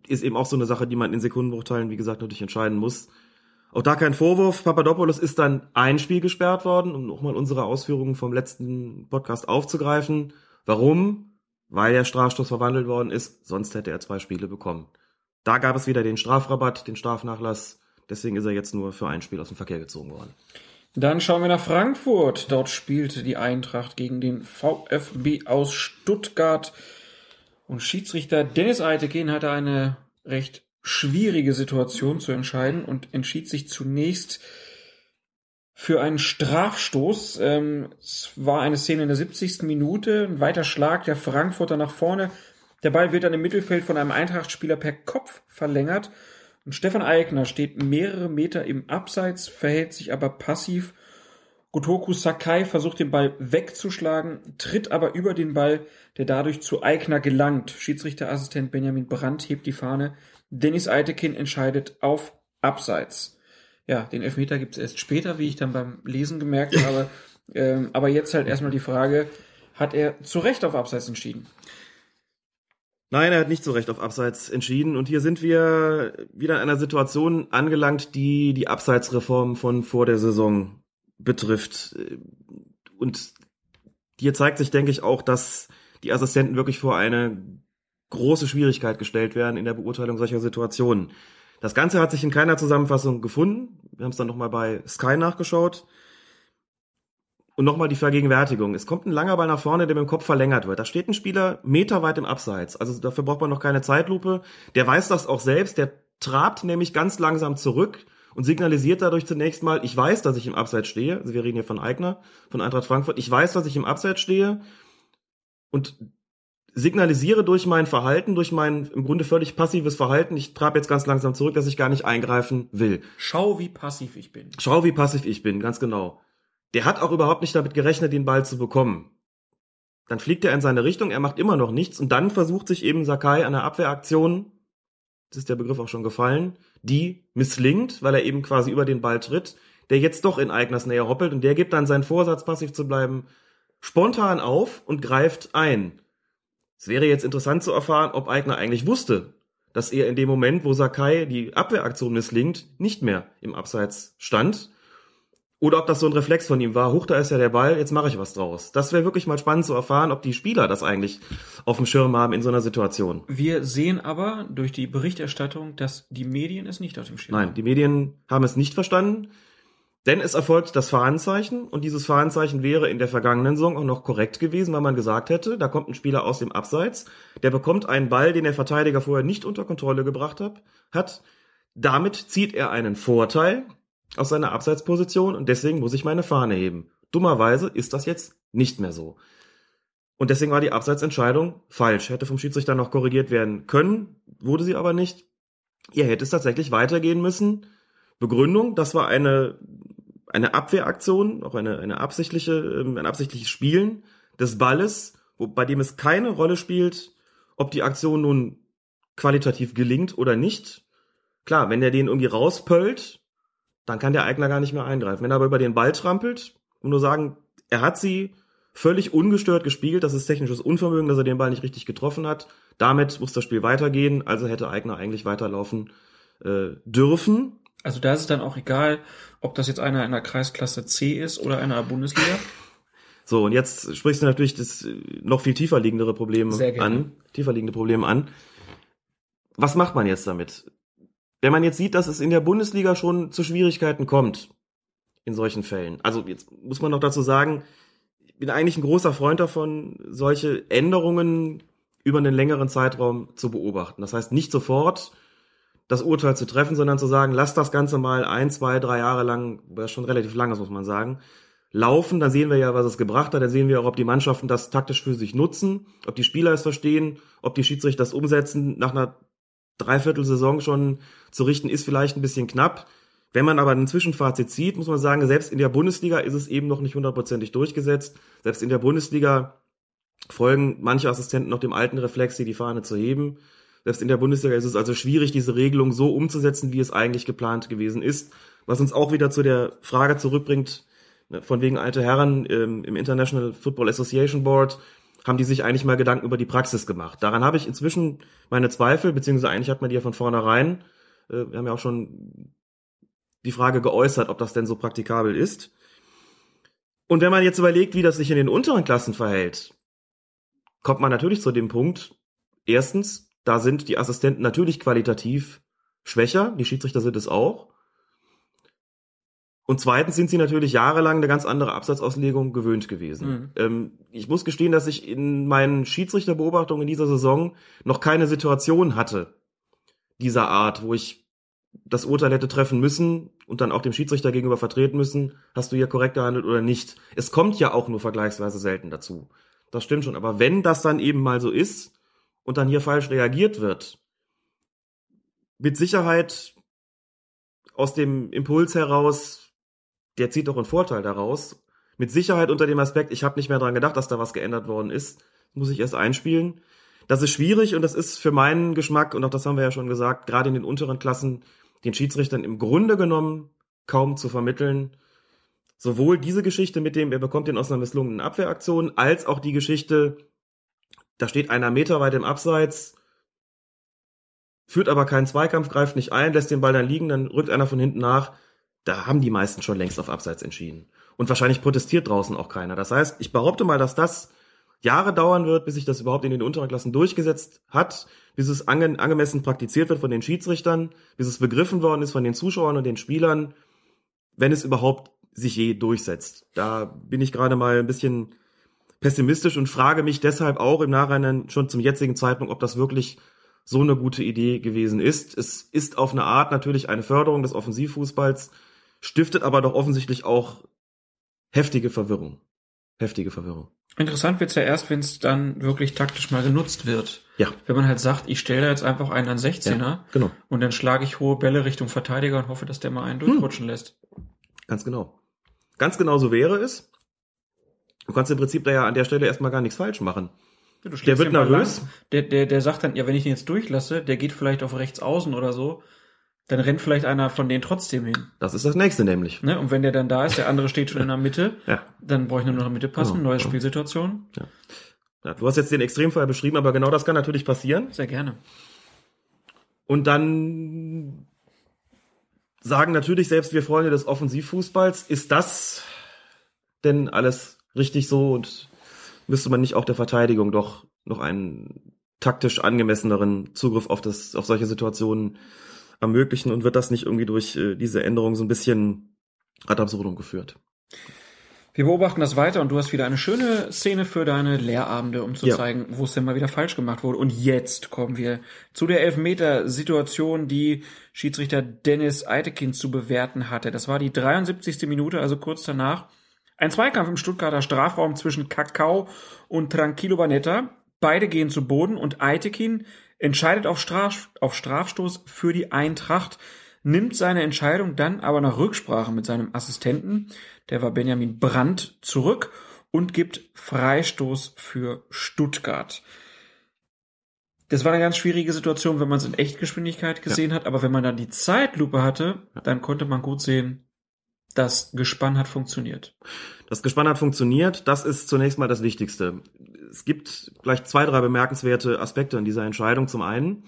ist eben auch so eine Sache, die man in Sekundenbruchteilen, wie gesagt, natürlich entscheiden muss. Auch da kein Vorwurf. Papadopoulos ist dann ein Spiel gesperrt worden, um nochmal unsere Ausführungen vom letzten Podcast aufzugreifen. Warum? Weil der Strafstoß verwandelt worden ist, sonst hätte er zwei Spiele bekommen. Da gab es wieder den Strafrabatt, den Strafnachlass. Deswegen ist er jetzt nur für ein Spiel aus dem Verkehr gezogen worden. Dann schauen wir nach Frankfurt. Dort spielte die Eintracht gegen den VfB aus Stuttgart. Und Schiedsrichter Dennis Eitekin hatte eine recht schwierige Situation zu entscheiden und entschied sich zunächst für einen Strafstoß. Ähm, es war eine Szene in der 70. Minute, ein weiter Schlag der Frankfurter nach vorne. Der Ball wird dann im Mittelfeld von einem Eintrachtspieler per Kopf verlängert und Stefan Eigner steht mehrere Meter im Abseits, verhält sich aber passiv. Gotoku Sakai versucht den Ball wegzuschlagen, tritt aber über den Ball, der dadurch zu Eigner gelangt. Schiedsrichterassistent Benjamin Brandt hebt die Fahne. Dennis Eitekin entscheidet auf Abseits ja, den Elfmeter gibt es erst später, wie ich dann beim Lesen gemerkt habe. Ähm, aber jetzt halt erstmal die Frage, hat er zu Recht auf Abseits entschieden? Nein, er hat nicht zu Recht auf Abseits entschieden. Und hier sind wir wieder in einer Situation angelangt, die die Abseitsreform von vor der Saison betrifft. Und hier zeigt sich, denke ich, auch, dass die Assistenten wirklich vor eine große Schwierigkeit gestellt werden in der Beurteilung solcher Situationen. Das Ganze hat sich in keiner Zusammenfassung gefunden. Wir haben es dann nochmal bei Sky nachgeschaut. Und nochmal die Vergegenwärtigung. Es kommt ein langer Ball nach vorne, der mit dem Kopf verlängert wird. Da steht ein Spieler meterweit im Abseits. Also dafür braucht man noch keine Zeitlupe. Der weiß das auch selbst. Der trabt nämlich ganz langsam zurück und signalisiert dadurch zunächst mal, ich weiß, dass ich im Abseits stehe. Also wir reden hier von Eigner, von Eintracht Frankfurt. Ich weiß, dass ich im Abseits stehe. Und signalisiere durch mein Verhalten, durch mein im Grunde völlig passives Verhalten, ich trab jetzt ganz langsam zurück, dass ich gar nicht eingreifen will. Schau, wie passiv ich bin. Schau, wie passiv ich bin, ganz genau. Der hat auch überhaupt nicht damit gerechnet, den Ball zu bekommen. Dann fliegt er in seine Richtung, er macht immer noch nichts und dann versucht sich eben Sakai eine Abwehraktion, das ist der Begriff auch schon gefallen, die misslingt, weil er eben quasi über den Ball tritt, der jetzt doch in Eigners Nähe hoppelt und der gibt dann seinen Vorsatz, passiv zu bleiben, spontan auf und greift ein. Es wäre jetzt interessant zu erfahren, ob Eigner eigentlich wusste, dass er in dem Moment, wo Sakai die Abwehraktion misslingt, nicht mehr im Abseits stand. Oder ob das so ein Reflex von ihm war, huch, da ist ja der Ball, jetzt mache ich was draus. Das wäre wirklich mal spannend zu erfahren, ob die Spieler das eigentlich auf dem Schirm haben in so einer Situation. Wir sehen aber durch die Berichterstattung, dass die Medien es nicht auf dem Schirm haben. Nein, die Medien haben es nicht verstanden. Denn es erfolgt das Fahnenzeichen und dieses Fahnenzeichen wäre in der vergangenen Saison auch noch korrekt gewesen, weil man gesagt hätte, da kommt ein Spieler aus dem Abseits, der bekommt einen Ball, den der Verteidiger vorher nicht unter Kontrolle gebracht hat. Damit zieht er einen Vorteil aus seiner Abseitsposition und deswegen muss ich meine Fahne heben. Dummerweise ist das jetzt nicht mehr so. Und deswegen war die Abseitsentscheidung falsch. Hätte vom Schiedsrichter noch korrigiert werden können, wurde sie aber nicht. Ihr hätte es tatsächlich weitergehen müssen. Begründung, das war eine eine Abwehraktion, auch eine, eine absichtliche, ähm, ein absichtliches Spielen des Balles, wo, bei dem es keine Rolle spielt, ob die Aktion nun qualitativ gelingt oder nicht. Klar, wenn er den irgendwie rauspöllt, dann kann der Eigner gar nicht mehr eingreifen. Wenn er aber über den Ball trampelt und nur sagen, er hat sie völlig ungestört gespielt, das ist technisches Unvermögen, dass er den Ball nicht richtig getroffen hat. Damit muss das Spiel weitergehen, also hätte Eigner eigentlich weiterlaufen äh, dürfen. Also da ist es dann auch egal, ob das jetzt einer in der Kreisklasse C ist oder einer Bundesliga. So, und jetzt sprichst du natürlich das äh, noch viel tiefer liegende Problem an, tiefer liegende Problem an. Was macht man jetzt damit? Wenn man jetzt sieht, dass es in der Bundesliga schon zu Schwierigkeiten kommt, in solchen Fällen. Also jetzt muss man noch dazu sagen, ich bin eigentlich ein großer Freund davon, solche Änderungen über einen längeren Zeitraum zu beobachten. Das heißt, nicht sofort das Urteil zu treffen, sondern zu sagen, lass das Ganze mal ein, zwei, drei Jahre lang, das schon relativ lang ist, muss man sagen, laufen, dann sehen wir ja, was es gebracht hat, dann sehen wir auch, ob die Mannschaften das taktisch für sich nutzen, ob die Spieler es verstehen, ob die Schiedsrichter das umsetzen, nach einer Dreiviertelsaison schon zu richten, ist vielleicht ein bisschen knapp. Wenn man aber ein Zwischenfazit zieht, muss man sagen, selbst in der Bundesliga ist es eben noch nicht hundertprozentig durchgesetzt. Selbst in der Bundesliga folgen manche Assistenten noch dem alten Reflex, hier die Fahne zu heben. Selbst in der Bundesliga ist es also schwierig, diese Regelung so umzusetzen, wie es eigentlich geplant gewesen ist. Was uns auch wieder zu der Frage zurückbringt, ne, von wegen alte Herren ähm, im International Football Association Board, haben die sich eigentlich mal Gedanken über die Praxis gemacht. Daran habe ich inzwischen meine Zweifel, beziehungsweise eigentlich hat man die ja von vornherein, äh, wir haben ja auch schon die Frage geäußert, ob das denn so praktikabel ist. Und wenn man jetzt überlegt, wie das sich in den unteren Klassen verhält, kommt man natürlich zu dem Punkt, erstens, da sind die Assistenten natürlich qualitativ schwächer, die Schiedsrichter sind es auch. Und zweitens sind sie natürlich jahrelang eine ganz andere Absatzauslegung gewöhnt gewesen. Mhm. Ähm, ich muss gestehen, dass ich in meinen Schiedsrichterbeobachtungen in dieser Saison noch keine Situation hatte dieser Art, wo ich das Urteil hätte treffen müssen und dann auch dem Schiedsrichter gegenüber vertreten müssen, hast du hier korrekt gehandelt oder nicht. Es kommt ja auch nur vergleichsweise selten dazu. Das stimmt schon. Aber wenn das dann eben mal so ist und dann hier falsch reagiert wird, mit Sicherheit aus dem Impuls heraus, der zieht doch einen Vorteil daraus. Mit Sicherheit unter dem Aspekt, ich habe nicht mehr dran gedacht, dass da was geändert worden ist, muss ich erst einspielen. Das ist schwierig und das ist für meinen Geschmack, und auch das haben wir ja schon gesagt, gerade in den unteren Klassen, den Schiedsrichtern im Grunde genommen kaum zu vermitteln. Sowohl diese Geschichte mit dem, er bekommt den aus einer misslungenen Abwehraktion, als auch die Geschichte, da steht einer Meter weit im Abseits, führt aber keinen Zweikampf, greift nicht ein, lässt den Ball dann liegen, dann rückt einer von hinten nach da haben die meisten schon längst auf Abseits entschieden. Und wahrscheinlich protestiert draußen auch keiner. Das heißt, ich behaupte mal, dass das Jahre dauern wird, bis sich das überhaupt in den unteren Klassen durchgesetzt hat, bis es ange angemessen praktiziert wird von den Schiedsrichtern, bis es begriffen worden ist von den Zuschauern und den Spielern, wenn es überhaupt sich je durchsetzt. Da bin ich gerade mal ein bisschen pessimistisch und frage mich deshalb auch im Nachhinein schon zum jetzigen Zeitpunkt, ob das wirklich so eine gute Idee gewesen ist. Es ist auf eine Art natürlich eine Förderung des Offensivfußballs, stiftet aber doch offensichtlich auch heftige Verwirrung. Heftige Verwirrung. Interessant wird's ja erst, wenn es dann wirklich taktisch mal genutzt wird. Ja. Wenn man halt sagt, ich stelle da jetzt einfach einen an 16er ja, genau. und dann schlage ich hohe Bälle Richtung Verteidiger und hoffe, dass der mal einen durchrutschen hm. lässt. Ganz genau. Ganz genau so wäre es. Du kannst im Prinzip da ja an der Stelle erstmal gar nichts falsch machen. Ja, der wird nervös. Der, der, der sagt dann, ja, wenn ich den jetzt durchlasse, der geht vielleicht auf rechts außen oder so dann rennt vielleicht einer von denen trotzdem hin. Das ist das nächste nämlich. Ne? Und wenn der dann da ist, der andere steht schon in der Mitte, ja. dann brauche ich nur noch in der Mitte passen, genau, neue. Spielsituation. Ja. ja. Du hast jetzt den Extremfall beschrieben, aber genau das kann natürlich passieren. Sehr gerne. Und dann sagen natürlich selbst wir Freunde des Offensivfußballs, ist das denn alles richtig so und müsste man nicht auch der Verteidigung doch noch einen taktisch angemesseneren Zugriff auf das, auf solche Situationen ermöglichen und wird das nicht irgendwie durch äh, diese Änderung so ein bisschen ad absurdum geführt. Wir beobachten das weiter und du hast wieder eine schöne Szene für deine Lehrabende, um zu ja. zeigen, wo es denn mal wieder falsch gemacht wurde. Und jetzt kommen wir zu der Elfmeter-Situation, die Schiedsrichter Dennis Eitekin zu bewerten hatte. Das war die 73. Minute, also kurz danach. Ein Zweikampf im Stuttgarter Strafraum zwischen Kakao und Tranquilo Banetta. Beide gehen zu Boden und Eitekin entscheidet auf, Straf, auf Strafstoß für die Eintracht, nimmt seine Entscheidung dann aber nach Rücksprache mit seinem Assistenten, der war Benjamin Brandt, zurück und gibt Freistoß für Stuttgart. Das war eine ganz schwierige Situation, wenn man es in Echtgeschwindigkeit gesehen ja. hat, aber wenn man dann die Zeitlupe hatte, dann konnte man gut sehen, das Gespann hat funktioniert. Das Gespann hat funktioniert. Das ist zunächst mal das Wichtigste. Es gibt gleich zwei, drei bemerkenswerte Aspekte in dieser Entscheidung. Zum einen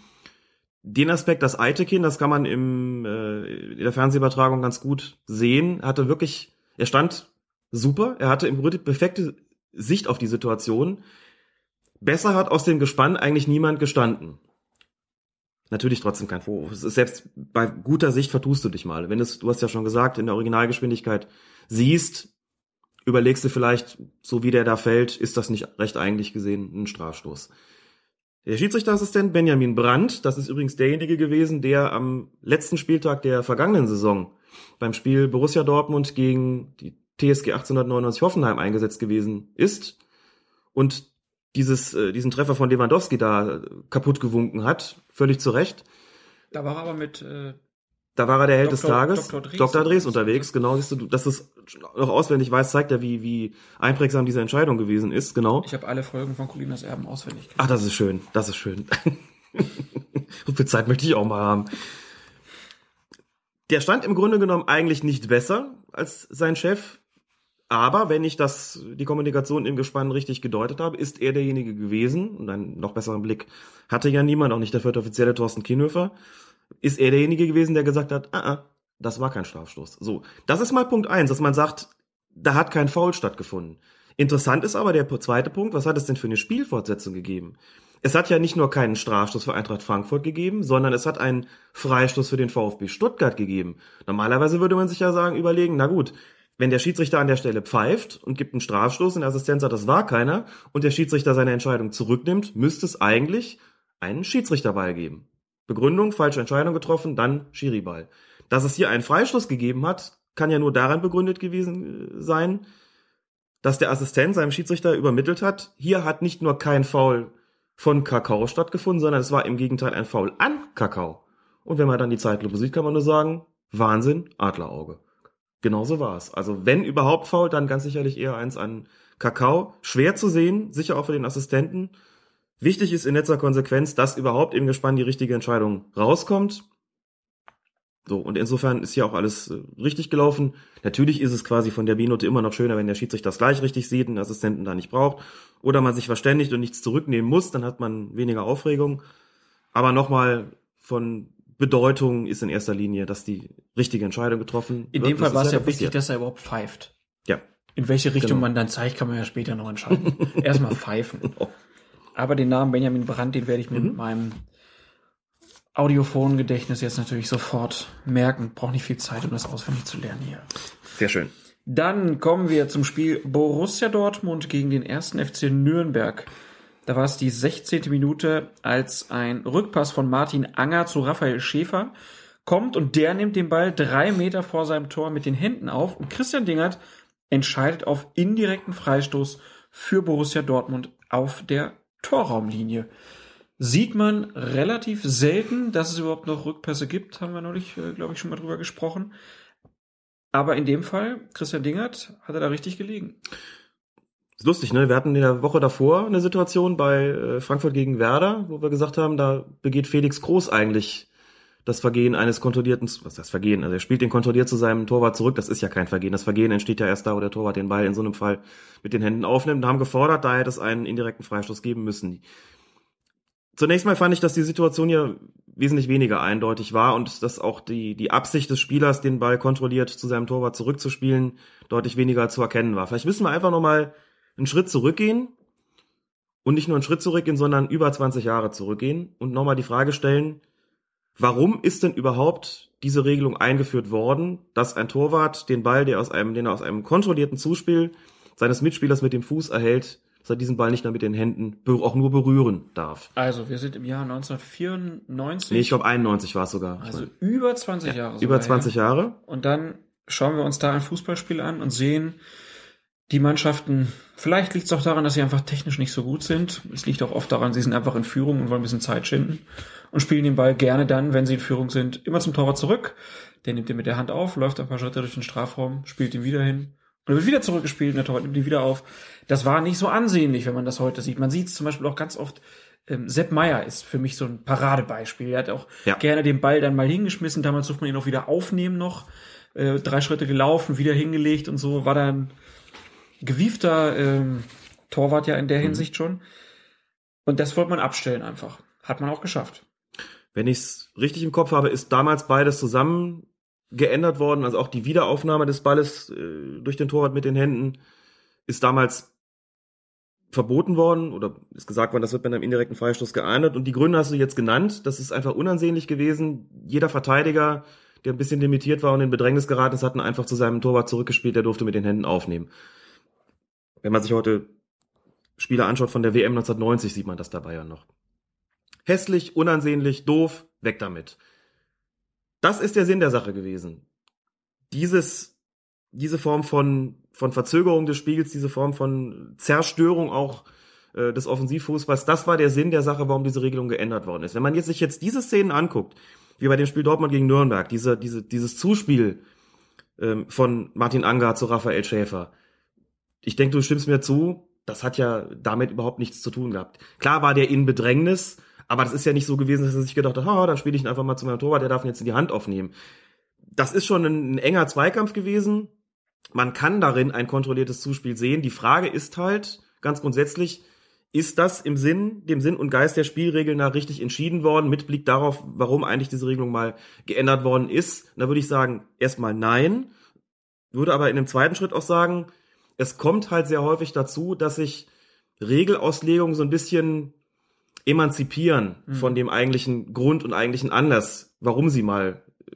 den Aspekt, dass Eitekin, das kann man im, äh, in der Fernsehübertragung ganz gut sehen, hatte wirklich, er stand super, er hatte im Grunde perfekte Sicht auf die Situation. Besser hat aus dem Gespann eigentlich niemand gestanden. Natürlich trotzdem kein Vorwurf. Selbst bei guter Sicht vertust du dich mal. Wenn es, du hast ja schon gesagt, in der Originalgeschwindigkeit siehst, überlegst du vielleicht, so wie der da fällt, ist das nicht recht eigentlich gesehen ein Strafstoß. Der Schiedsrichterassistent Benjamin Brandt, das ist übrigens derjenige gewesen, der am letzten Spieltag der vergangenen Saison beim Spiel Borussia Dortmund gegen die TSG 1899 Hoffenheim eingesetzt gewesen ist und dieses, äh, diesen Treffer von Lewandowski da kaputt gewunken hat, völlig zu Recht. Da war er aber mit äh, da war er der Held Dr. des Tages. Dr. Dres, Dr. Dres unterwegs, genau. Siehst du, dass es noch auswendig weiß, zeigt ja, wie, wie einprägsam diese Entscheidung gewesen ist, genau. Ich habe alle Folgen von Colinas Erben auswendig. Gemacht. Ach, das ist schön, das ist schön. so viel Zeit möchte ich auch mal haben. Der stand im Grunde genommen eigentlich nicht besser als sein Chef. Aber wenn ich das, die Kommunikation im Gespann richtig gedeutet habe, ist er derjenige gewesen, und einen noch besseren Blick hatte ja niemand, auch nicht der vierte Offizielle Thorsten Kienhöfer, ist er derjenige gewesen, der gesagt hat, ah, ah, das war kein Strafstoß. So, das ist mal Punkt eins, dass man sagt, da hat kein Foul stattgefunden. Interessant ist aber der zweite Punkt, was hat es denn für eine Spielfortsetzung gegeben? es hat ja nicht nur keinen Strafstoß für Eintracht Frankfurt gegeben, sondern es hat einen Freistoß für den VfB Stuttgart gegeben. Normalerweise würde man sich ja sagen, überlegen, na gut, wenn der Schiedsrichter an der Stelle pfeift und gibt einen Strafstoß und der Assistenz sagt, das war keiner, und der Schiedsrichter seine Entscheidung zurücknimmt, müsste es eigentlich einen Schiedsrichterball geben. Begründung, falsche Entscheidung getroffen, dann Schiriball. Dass es hier einen Freistoß gegeben hat, kann ja nur daran begründet gewesen äh, sein, dass der Assistent seinem Schiedsrichter übermittelt hat, hier hat nicht nur kein Foul von Kakao stattgefunden, sondern es war im Gegenteil ein Foul an Kakao. Und wenn man dann die Zeitlupe sieht, kann man nur sagen, Wahnsinn, Adlerauge. Genauso war es. Also wenn überhaupt Foul, dann ganz sicherlich eher eins an Kakao. Schwer zu sehen, sicher auch für den Assistenten. Wichtig ist in letzter Konsequenz, dass überhaupt im Gespann die richtige Entscheidung rauskommt. So, und insofern ist hier auch alles äh, richtig gelaufen. Natürlich ist es quasi von der B-Note immer noch schöner, wenn der Schiedsrichter das gleich richtig sieht, den Assistenten da nicht braucht. Oder man sich verständigt und nichts zurücknehmen muss, dann hat man weniger Aufregung. Aber nochmal von Bedeutung ist in erster Linie, dass die richtige Entscheidung getroffen In wird. dem Fall war es ja wichtig, dass er überhaupt pfeift. Ja. In welche Richtung Genau. man dann zeigt, kann man ja später noch entscheiden. Erstmal pfeifen. Aber den Namen Benjamin Brandt, den werde ich mir mit meinem Audiophon-Gedächtnis jetzt natürlich sofort merken. Braucht nicht viel Zeit, um das auswendig zu lernen hier. Sehr schön. Dann kommen wir zum Spiel Borussia Dortmund gegen den ersten FC Nürnberg. Da war es die 16. Minute, als ein Rückpass von Martin Anger zu Raphael Schäfer kommt und der nimmt den Ball drei Meter vor seinem Tor mit den Händen auf und Christian Dingert entscheidet auf indirekten Freistoß für Borussia Dortmund auf der Torraumlinie. Sieht man relativ selten, dass es überhaupt noch Rückpässe gibt, haben wir neulich, äh, glaube ich, schon mal drüber gesprochen. Aber in dem Fall, Christian Dingert, hat er da richtig gelegen. Ist lustig, ne? Wir hatten in der Woche davor eine Situation bei äh, Frankfurt gegen Werder, wo wir gesagt haben, da begeht Felix Groß eigentlich das Vergehen eines kontrollierten, was ist das Vergehen? Also er spielt den kontrolliert zu seinem Torwart zurück. Das ist ja kein Vergehen. Das Vergehen entsteht ja erst da, wo der Torwart den Ball in so einem Fall mit den Händen aufnimmt und haben gefordert, da hätte es einen indirekten Freistoß geben müssen. Zunächst mal fand ich, dass die Situation hier wesentlich weniger eindeutig war und dass auch die, die Absicht des Spielers, den Ball kontrolliert zu seinem Torwart zurückzuspielen, deutlich weniger zu erkennen war. Vielleicht müssen wir einfach nochmal einen Schritt zurückgehen und nicht nur einen Schritt zurückgehen, sondern über 20 Jahre zurückgehen und nochmal die Frage stellen, warum ist denn überhaupt diese Regelung eingeführt worden, dass ein Torwart den Ball, der aus einem, den er aus einem kontrollierten Zuspiel seines Mitspielers mit dem Fuß erhält, dass er diesen Ball nicht mehr mit den Händen auch nur berühren darf. Also, wir sind im Jahr 1994. Nee, ich glaube 91 war es sogar. also über 20 Jahre. Über sogar 20 her. Jahre. Und dann schauen wir uns da ein Fußballspiel an und sehen, die Mannschaften, vielleicht liegt es auch daran, dass sie einfach technisch nicht so gut sind. Es liegt auch oft daran, sie sind einfach in Führung und wollen ein bisschen Zeit schinden und spielen den Ball gerne dann, wenn sie in Führung sind, immer zum Torwart zurück. Der nimmt ihn mit der Hand auf, läuft ein paar Schritte durch den Strafraum, spielt ihn wieder hin und er wird wieder zurückgespielt und der Torwart nimmt ihn wieder auf. Das war nicht so ansehnlich, wenn man das heute sieht. Man sieht es zum Beispiel auch ganz oft, ähm, Sepp Meier ist für mich so ein Paradebeispiel. Er hat auch Ja. gerne den Ball dann mal hingeschmissen, damals durfte man ihn auch wieder aufnehmen noch, äh, drei Schritte gelaufen, wieder hingelegt und so, war dann gewiefter ähm, Torwart ja in der Hinsicht schon. Und das wollte man abstellen einfach. Hat man auch geschafft. Wenn ich es richtig im Kopf habe, ist damals beides zusammen geändert worden. Also auch die Wiederaufnahme des Balles äh, durch den Torwart mit den Händen ist damals verboten worden oder ist gesagt worden, das wird bei einem indirekten Freistoß geahndet. Und die Gründe hast du jetzt genannt. Das ist einfach unansehnlich gewesen. Jeder Verteidiger, der ein bisschen limitiert war und in Bedrängnis geraten ist, hat ihn einfach zu seinem Torwart zurückgespielt. Der durfte mit den Händen aufnehmen. Wenn man sich heute Spieler anschaut von der WM 1990, sieht man das dabei ja noch. Hässlich, unansehnlich, doof, weg damit. Das ist der Sinn der Sache gewesen. Dieses, diese Form von, von Verzögerung des Spiels, diese Form von Zerstörung auch äh, des Offensivfußballs, das war der Sinn der Sache, warum diese Regelung geändert worden ist. Wenn man jetzt sich jetzt diese Szenen anguckt, wie bei dem Spiel Dortmund gegen Nürnberg, diese, diese, dieses Zuspiel ähm, von Martin Anger zu Raphael Schäfer, ich denke, du stimmst mir zu, das hat ja damit überhaupt nichts zu tun gehabt. Klar war der in Bedrängnis, aber das ist ja nicht so gewesen, dass er sich gedacht hat, ha, dann spiele ich ihn einfach mal zu meinem Torwart, der darf ihn jetzt in die Hand aufnehmen. Das ist schon ein, ein enger Zweikampf gewesen. Man kann darin ein kontrolliertes Zuspiel sehen. Die Frage ist halt, ganz grundsätzlich, ist das im Sinn, dem Sinn und Geist der Spielregeln nach richtig entschieden worden, mit Blick darauf, warum eigentlich diese Regelung mal geändert worden ist? Da würde ich sagen, erstmal nein. Würde aber in dem zweiten Schritt auch sagen, es kommt halt sehr häufig dazu, dass sich Regelauslegungen so ein bisschen emanzipieren mhm. von dem eigentlichen Grund und eigentlichen Anlass, warum sie mal äh,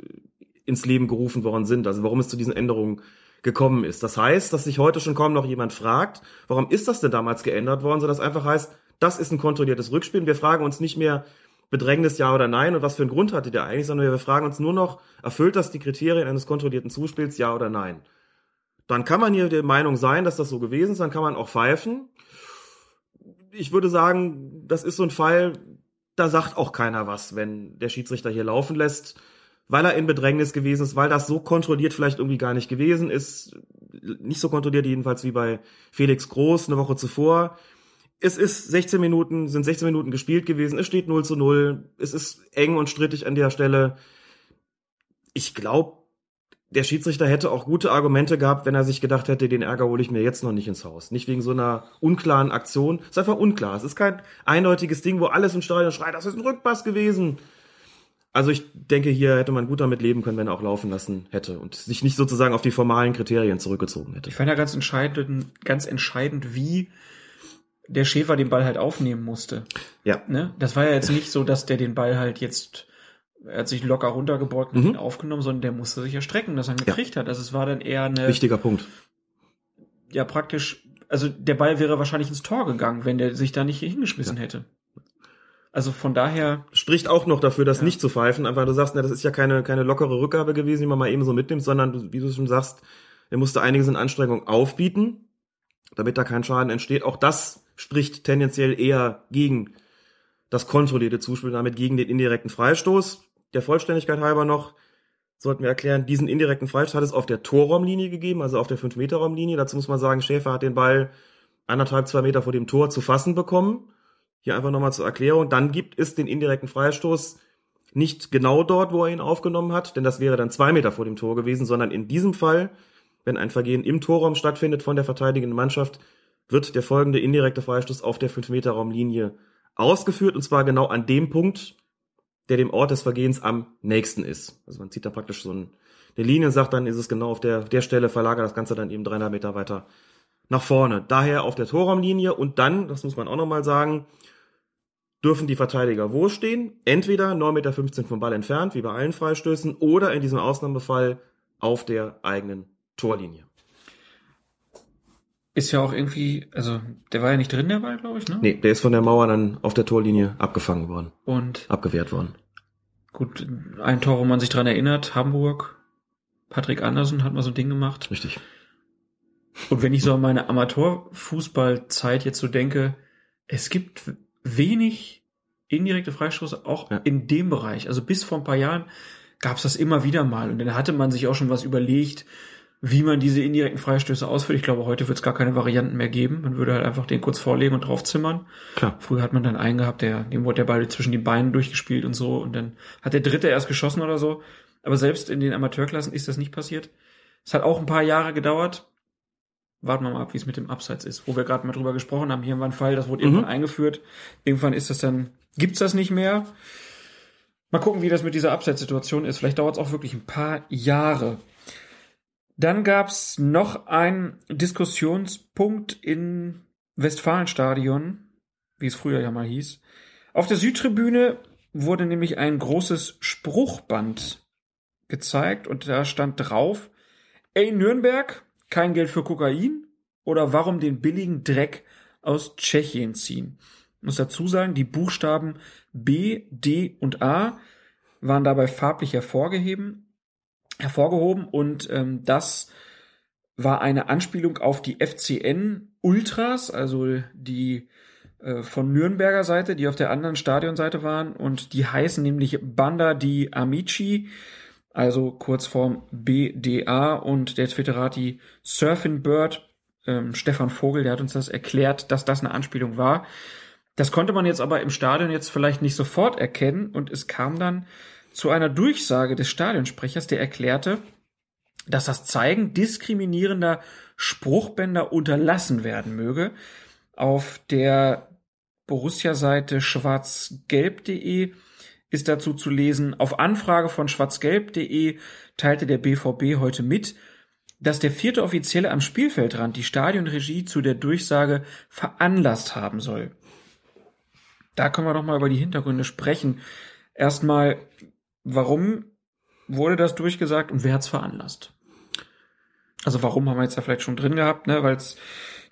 ins Leben gerufen worden sind, also warum es zu diesen Änderungen gekommen ist. Das heißt, dass sich heute schon kaum noch jemand fragt, warum ist das denn damals geändert worden, sondern das einfach heißt, das ist ein kontrolliertes Rückspiel. Und wir fragen uns nicht mehr, Bedrängnis ja oder nein und was für einen Grund hatte der eigentlich, sondern wir fragen uns nur noch, erfüllt das die Kriterien eines kontrollierten Zuspiels, ja oder nein? Dann kann man hier der Meinung sein, dass das so gewesen ist, dann kann man auch pfeifen. Ich würde sagen, das ist so ein Fall, da sagt auch keiner was, wenn der Schiedsrichter hier laufen lässt, weil er in Bedrängnis gewesen ist, weil das so kontrolliert vielleicht irgendwie gar nicht gewesen ist. Nicht so kontrolliert jedenfalls wie bei Felix Groß eine Woche zuvor es ist 16 Minuten, sind 16 Minuten gespielt gewesen, es steht 0 zu 0, es ist eng und strittig an der Stelle. Ich glaube, der Schiedsrichter hätte auch gute Argumente gehabt, wenn er sich gedacht hätte, den Ärger hole ich mir jetzt noch nicht ins Haus. Nicht wegen so einer unklaren Aktion. Es ist einfach unklar. Es ist kein eindeutiges Ding, wo alles im Stadion schreit, das ist ein Rückpass gewesen. Also ich denke, hier hätte man gut damit leben können, wenn er auch laufen lassen hätte und sich nicht sozusagen auf die formalen Kriterien zurückgezogen hätte. Ich fand ja ganz entscheidend, ganz entscheidend, wie der Schäfer den Ball halt aufnehmen musste. Ja. Ne? Das war ja jetzt nicht so, dass der den Ball halt jetzt, er hat sich locker runtergebeugt und mhm. ihn aufgenommen, sondern der musste sich erstrecken, dass er ihn gekriegt ja. hat. Also es war dann eher eine. Wichtiger Punkt. Ja, praktisch, also der Ball wäre wahrscheinlich ins Tor gegangen, wenn der sich da nicht hingeschmissen ja. hätte. Also von daher. Spricht auch noch dafür, das ja. nicht zu pfeifen. Einfach du sagst, na, das ist ja keine, keine lockere Rückgabe gewesen, die man mal eben so mitnimmt, sondern wie du schon sagst, er musste einiges in Anstrengung aufbieten, damit da kein Schaden entsteht. Auch das spricht tendenziell eher gegen das kontrollierte Zuspiel, damit gegen den indirekten Freistoß. Der Vollständigkeit halber noch sollten wir erklären, diesen indirekten Freistoß hat es auf der Torraumlinie gegeben, also auf der 5-Meter-Raumlinie. Dazu muss man sagen, Schäfer hat den Ball anderthalb, zwei Meter vor dem Tor zu fassen bekommen. Hier einfach nochmal zur Erklärung. Dann gibt es den indirekten Freistoß nicht genau dort, wo er ihn aufgenommen hat, denn das wäre dann zwei Meter vor dem Tor gewesen, sondern in diesem Fall, wenn ein Vergehen im Torraum stattfindet von der verteidigenden Mannschaft, wird der folgende indirekte Freistoß auf der 5-Meter-Raumlinie ausgeführt, und zwar genau an dem Punkt, der dem Ort des Vergehens am nächsten ist. Also man zieht da praktisch so eine Linie und sagt, dann ist es genau auf der, der Stelle, verlagert das Ganze dann eben 300 Meter weiter nach vorne. Daher auf der Torraumlinie und dann, das muss man auch nochmal sagen, dürfen die Verteidiger wo stehen? Entweder 9,15 Meter vom Ball entfernt, wie bei allen Freistößen, oder in diesem Ausnahmefall auf der eigenen Torlinie. Ist ja auch irgendwie, also der war ja nicht drin, der Ball, glaube ich, ne? Nee, der ist von der Mauer dann auf der Torlinie abgefangen worden. Und abgewehrt worden. Gut, ein Tor, wo man sich dran erinnert, Hamburg, Patrick Andersen hat mal so ein Ding gemacht. Richtig. Und wenn ich so an meine Amateurfußballzeit jetzt so denke, es gibt wenig indirekte Freistoße auch ja. in dem Bereich. Also bis vor ein paar Jahren gab es das immer wieder mal. Und dann hatte man sich auch schon was überlegt, wie man diese indirekten Freistöße ausführt. Ich glaube, heute wird es gar keine Varianten mehr geben. Man würde halt einfach den kurz vorlegen und draufzimmern. Klar. Früher hat man dann einen gehabt, der, dem wurde der Ball zwischen die Beinen durchgespielt und so. Und dann hat der Dritte erst geschossen oder so. Aber selbst in den Amateurklassen ist das nicht passiert. Es hat auch ein paar Jahre gedauert. Warten wir mal ab, wie es mit dem Abseits ist. Wo wir gerade mal drüber gesprochen haben. Hier war ein Fall, das wurde mhm. irgendwann eingeführt. Irgendwann ist das dann, gibt's das nicht mehr. Mal gucken, wie das mit dieser Abseitssituation ist. Vielleicht dauert es auch wirklich ein paar Jahre. Dann gab's noch einen Diskussionspunkt in Westfalenstadion, wie es früher ja mal hieß. Auf der Südtribüne wurde nämlich ein großes Spruchband gezeigt und da stand drauf, ey Nürnberg, kein Geld für Kokain oder warum den billigen Dreck aus Tschechien ziehen. Ich muss dazu sagen, die Buchstaben B, D und A waren dabei farblich hervorgeheben hervorgehoben und ähm, das war eine Anspielung auf die FCN Ultras, also die äh, von Nürnberger Seite, die auf der anderen Stadionseite waren und die heißen nämlich Banda di Amici, also Kurzform BDA und der Twitterati Surfing Bird, ähm, Stefan Vogel, der hat uns das erklärt, dass das eine Anspielung war. Das konnte man jetzt aber im Stadion jetzt vielleicht nicht sofort erkennen und es kam dann zu einer Durchsage des Stadionsprechers, der erklärte, dass das Zeigen diskriminierender Spruchbänder unterlassen werden möge. Auf der Borussia-Seite schwarzgelb.de ist dazu zu lesen, auf Anfrage von schwarzgelb.de teilte der BVB heute mit, dass der vierte Offizielle am Spielfeldrand die Stadionregie zu der Durchsage veranlasst haben soll. Da können wir doch mal über die Hintergründe sprechen. Erstmal, warum wurde das durchgesagt und wer hat's veranlasst? Also warum haben wir jetzt da vielleicht schon drin gehabt, ne? Weil es,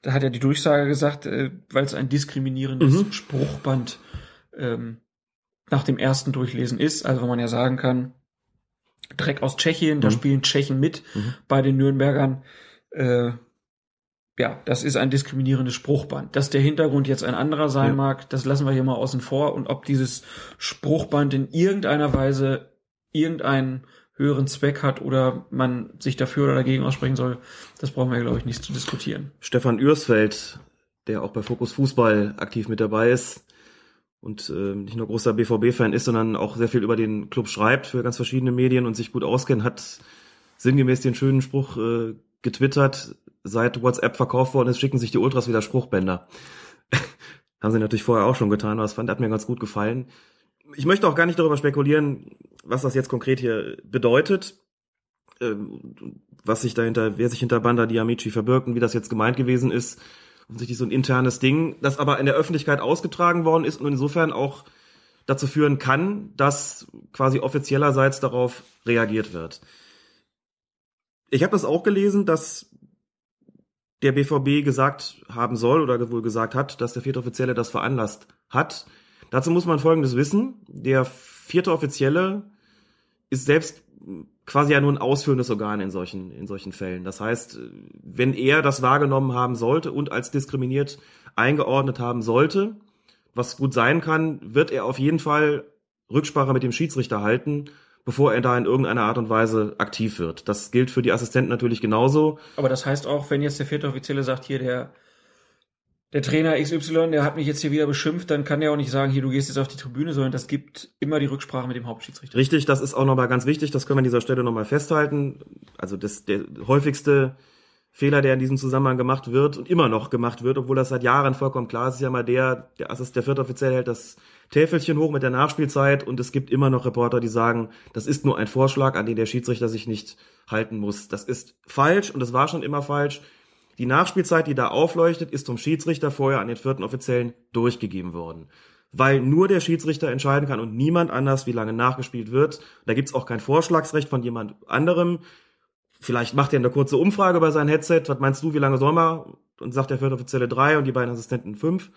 da hat ja die Durchsage gesagt, äh, weil es ein diskriminierendes Mhm. Spruchband ähm, nach dem ersten Durchlesen ist. Also wenn man ja sagen kann, Dreck aus Tschechien, da Mhm. spielen Tschechen mit Mhm. bei den Nürnbergern. Äh, ja, das ist ein diskriminierendes Spruchband. Dass der Hintergrund jetzt ein anderer sein Ja. mag, das lassen wir hier mal außen vor. Und ob dieses Spruchband in irgendeiner Weise irgendeinen höheren Zweck hat oder man sich dafür oder dagegen aussprechen soll, das brauchen wir, glaube ich, nicht zu diskutieren. Stefan Ürsfeld, der auch bei Fokus Fußball aktiv mit dabei ist und äh, nicht nur großer BVB-Fan ist, sondern auch sehr viel über den Club schreibt für ganz verschiedene Medien und sich gut auskennt, hat sinngemäß den schönen Spruch äh, getwittert, seit WhatsApp verkauft worden ist, schicken sich die Ultras wieder Spruchbänder. Haben sie natürlich vorher auch schon getan, aber das fand, hat mir ganz gut gefallen. Ich möchte auch gar nicht darüber spekulieren, was das jetzt konkret hier bedeutet, ähm, was sich dahinter, wer sich hinter Banda Diamici verbirgt und wie das jetzt gemeint gewesen ist. Offensichtlich so ein internes Ding, das aber in der Öffentlichkeit ausgetragen worden ist und insofern auch dazu führen kann, dass quasi offiziellerseits darauf reagiert wird. Ich habe das auch gelesen, dass der BVB gesagt haben soll oder wohl gesagt hat, dass der vierte Offizielle das veranlasst hat. Dazu muss man Folgendes wissen. Der vierte Offizielle ist selbst quasi ja nur ein ausführendes Organ in solchen, in solchen Fällen. Das heißt, wenn er das wahrgenommen haben sollte und als diskriminiert eingeordnet haben sollte, was gut sein kann, wird er auf jeden Fall Rücksprache mit dem Schiedsrichter halten, bevor er da in irgendeiner Art und Weise aktiv wird. Das gilt für die Assistenten natürlich genauso. Aber das heißt auch, wenn jetzt der vierte Offizielle sagt, hier der, der Trainer XY, der hat mich jetzt hier wieder beschimpft, dann kann der auch nicht sagen, hier, du gehst jetzt auf die Tribüne, sondern das gibt immer die Rücksprache mit dem Hauptschiedsrichter. Richtig, das ist auch nochmal ganz wichtig, das können wir an dieser Stelle nochmal festhalten. Also das, der häufigste Fehler, der in diesem Zusammenhang gemacht wird und immer noch gemacht wird, obwohl das seit Jahren vollkommen klar ist, ist ja mal der, der, Assist, der vierte Offiziell hält das Täfelchen hoch mit der Nachspielzeit und es gibt immer noch Reporter, die sagen, das ist nur ein Vorschlag, an den der Schiedsrichter sich nicht halten muss. Das ist falsch und das war schon immer falsch. Die Nachspielzeit, die da aufleuchtet, ist vom Schiedsrichter vorher an den vierten Offiziellen durchgegeben worden. Weil nur der Schiedsrichter entscheiden kann und niemand anders, wie lange nachgespielt wird. Da gibt's auch kein Vorschlagsrecht von jemand anderem. Vielleicht macht er eine kurze Umfrage bei seinem Headset. Was meinst du, wie lange soll man? Und sagt der vierte Offizielle drei und die beiden Assistenten fünf.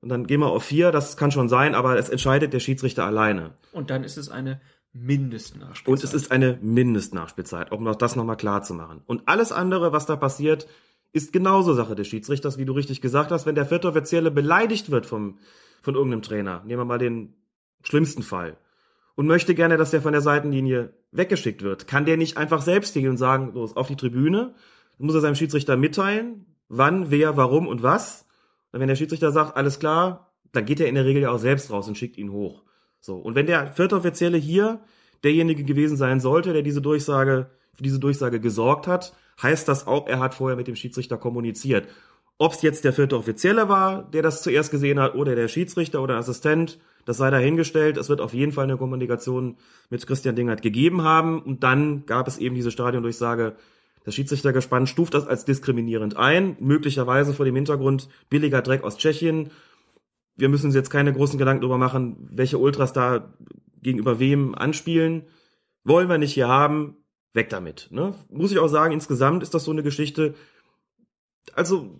Und dann gehen wir auf vier. Das kann schon sein, aber es entscheidet der Schiedsrichter alleine. Und dann ist es eine Mindestnachspielzeit. Und es ist eine Mindestnachspielzeit, um das nochmal klar zu machen. Und alles andere, was da passiert, ist genauso Sache des Schiedsrichters, wie du richtig gesagt hast. Wenn der vierte Offizielle beleidigt wird vom, von irgendeinem Trainer, nehmen wir mal den schlimmsten Fall, und möchte gerne, dass der von der Seitenlinie weggeschickt wird, kann der nicht einfach selbst gehen und sagen, los, auf die Tribüne, dann muss er seinem Schiedsrichter mitteilen, wann, wer, warum und was. Und wenn der Schiedsrichter sagt, alles klar, dann geht er in der Regel ja auch selbst raus und schickt ihn hoch. So. Und wenn der vierte Offizielle hier derjenige gewesen sein sollte, der diese Durchsage, für diese Durchsage gesorgt hat, heißt das auch, er hat vorher mit dem Schiedsrichter kommuniziert. Ob es jetzt der vierte Offizielle war, der das zuerst gesehen hat, oder der Schiedsrichter oder Assistent, das sei dahingestellt. Es wird auf jeden Fall eine Kommunikation mit Christian Dingert gegeben haben. Und dann gab es eben diese Stadiondurchsage. Das Schiedsrichtergespann stuft das als diskriminierend ein, möglicherweise vor dem Hintergrund billiger Dreck aus Tschechien. Wir müssen uns jetzt keine großen Gedanken darüber machen, welche Ultras da gegenüber wem anspielen. Wollen wir nicht hier haben, weg damit. Ne? Muss ich auch sagen, insgesamt ist das so eine Geschichte. Also,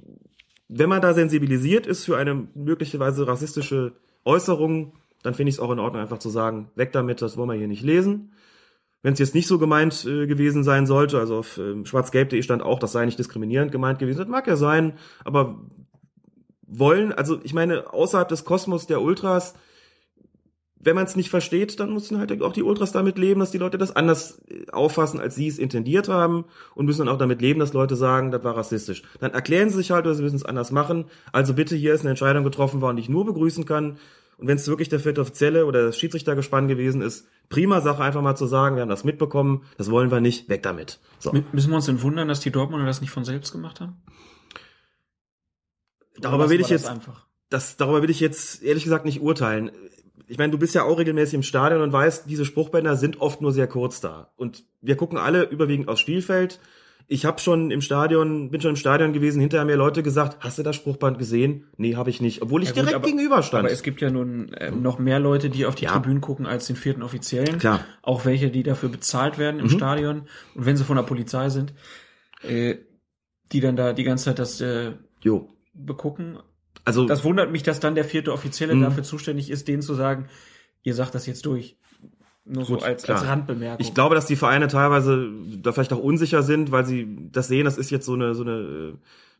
wenn man da sensibilisiert ist für eine möglicherweise rassistische Äußerung, dann finde ich es auch in Ordnung, einfach zu sagen, weg damit, das wollen wir hier nicht lesen. Wenn es jetzt nicht so gemeint äh, gewesen sein sollte, also auf ähm, schwarzgelb.de stand auch, das sei nicht diskriminierend gemeint gewesen, das mag ja sein, aber wollen, also ich meine, außerhalb des Kosmos der Ultras, wenn man es nicht versteht, dann müssen halt auch die Ultras damit leben, dass die Leute das anders äh, auffassen, als sie es intendiert haben und müssen dann auch damit leben, dass Leute sagen, das war rassistisch. Dann erklären sie sich halt oder sie müssen es anders machen. Also bitte, hier ist eine Entscheidung getroffen worden, die ich nur begrüßen kann. Und wenn es wirklich der vierte Offizielle oder das Schiedsrichtergespann gewesen ist, prima Sache einfach mal zu sagen, wir haben das mitbekommen, das wollen wir nicht, weg damit. So. Müssen wir uns denn wundern, dass die Dortmunder das nicht von selbst gemacht haben? Darüber will ich jetzt einfach. das, darüber will ich jetzt ehrlich gesagt nicht urteilen. Ich meine, du bist ja auch regelmäßig im Stadion und weißt, diese Spruchbänder sind oft nur sehr kurz da. Und wir gucken alle überwiegend aufs Spielfeld. Ich habe schon im Stadion, bin schon im Stadion gewesen, hinterher mir Leute gesagt, hast du das Spruchband gesehen? Nee, habe ich nicht, obwohl ich Ja, gut, direkt aber- gegenüber stand. Aber es gibt ja nun ähm, noch mehr Leute, die auf die Ja. Tribünen gucken als den vierten Offiziellen. Klar. Mhm. Auch welche, die dafür bezahlt werden im Stadion. Und wenn sie von der Polizei sind, äh, die dann da die ganze Zeit das äh, jo. begucken. Also Das wundert mich, dass dann der vierte Offizielle Mhm. dafür zuständig ist, denen zu sagen, ihr sagt das jetzt durch. Nur Gut, so als, klar. als Randbemerkung. Ich glaube, dass die Vereine teilweise da vielleicht auch unsicher sind, weil sie das sehen, das ist jetzt so eine, so eine äh,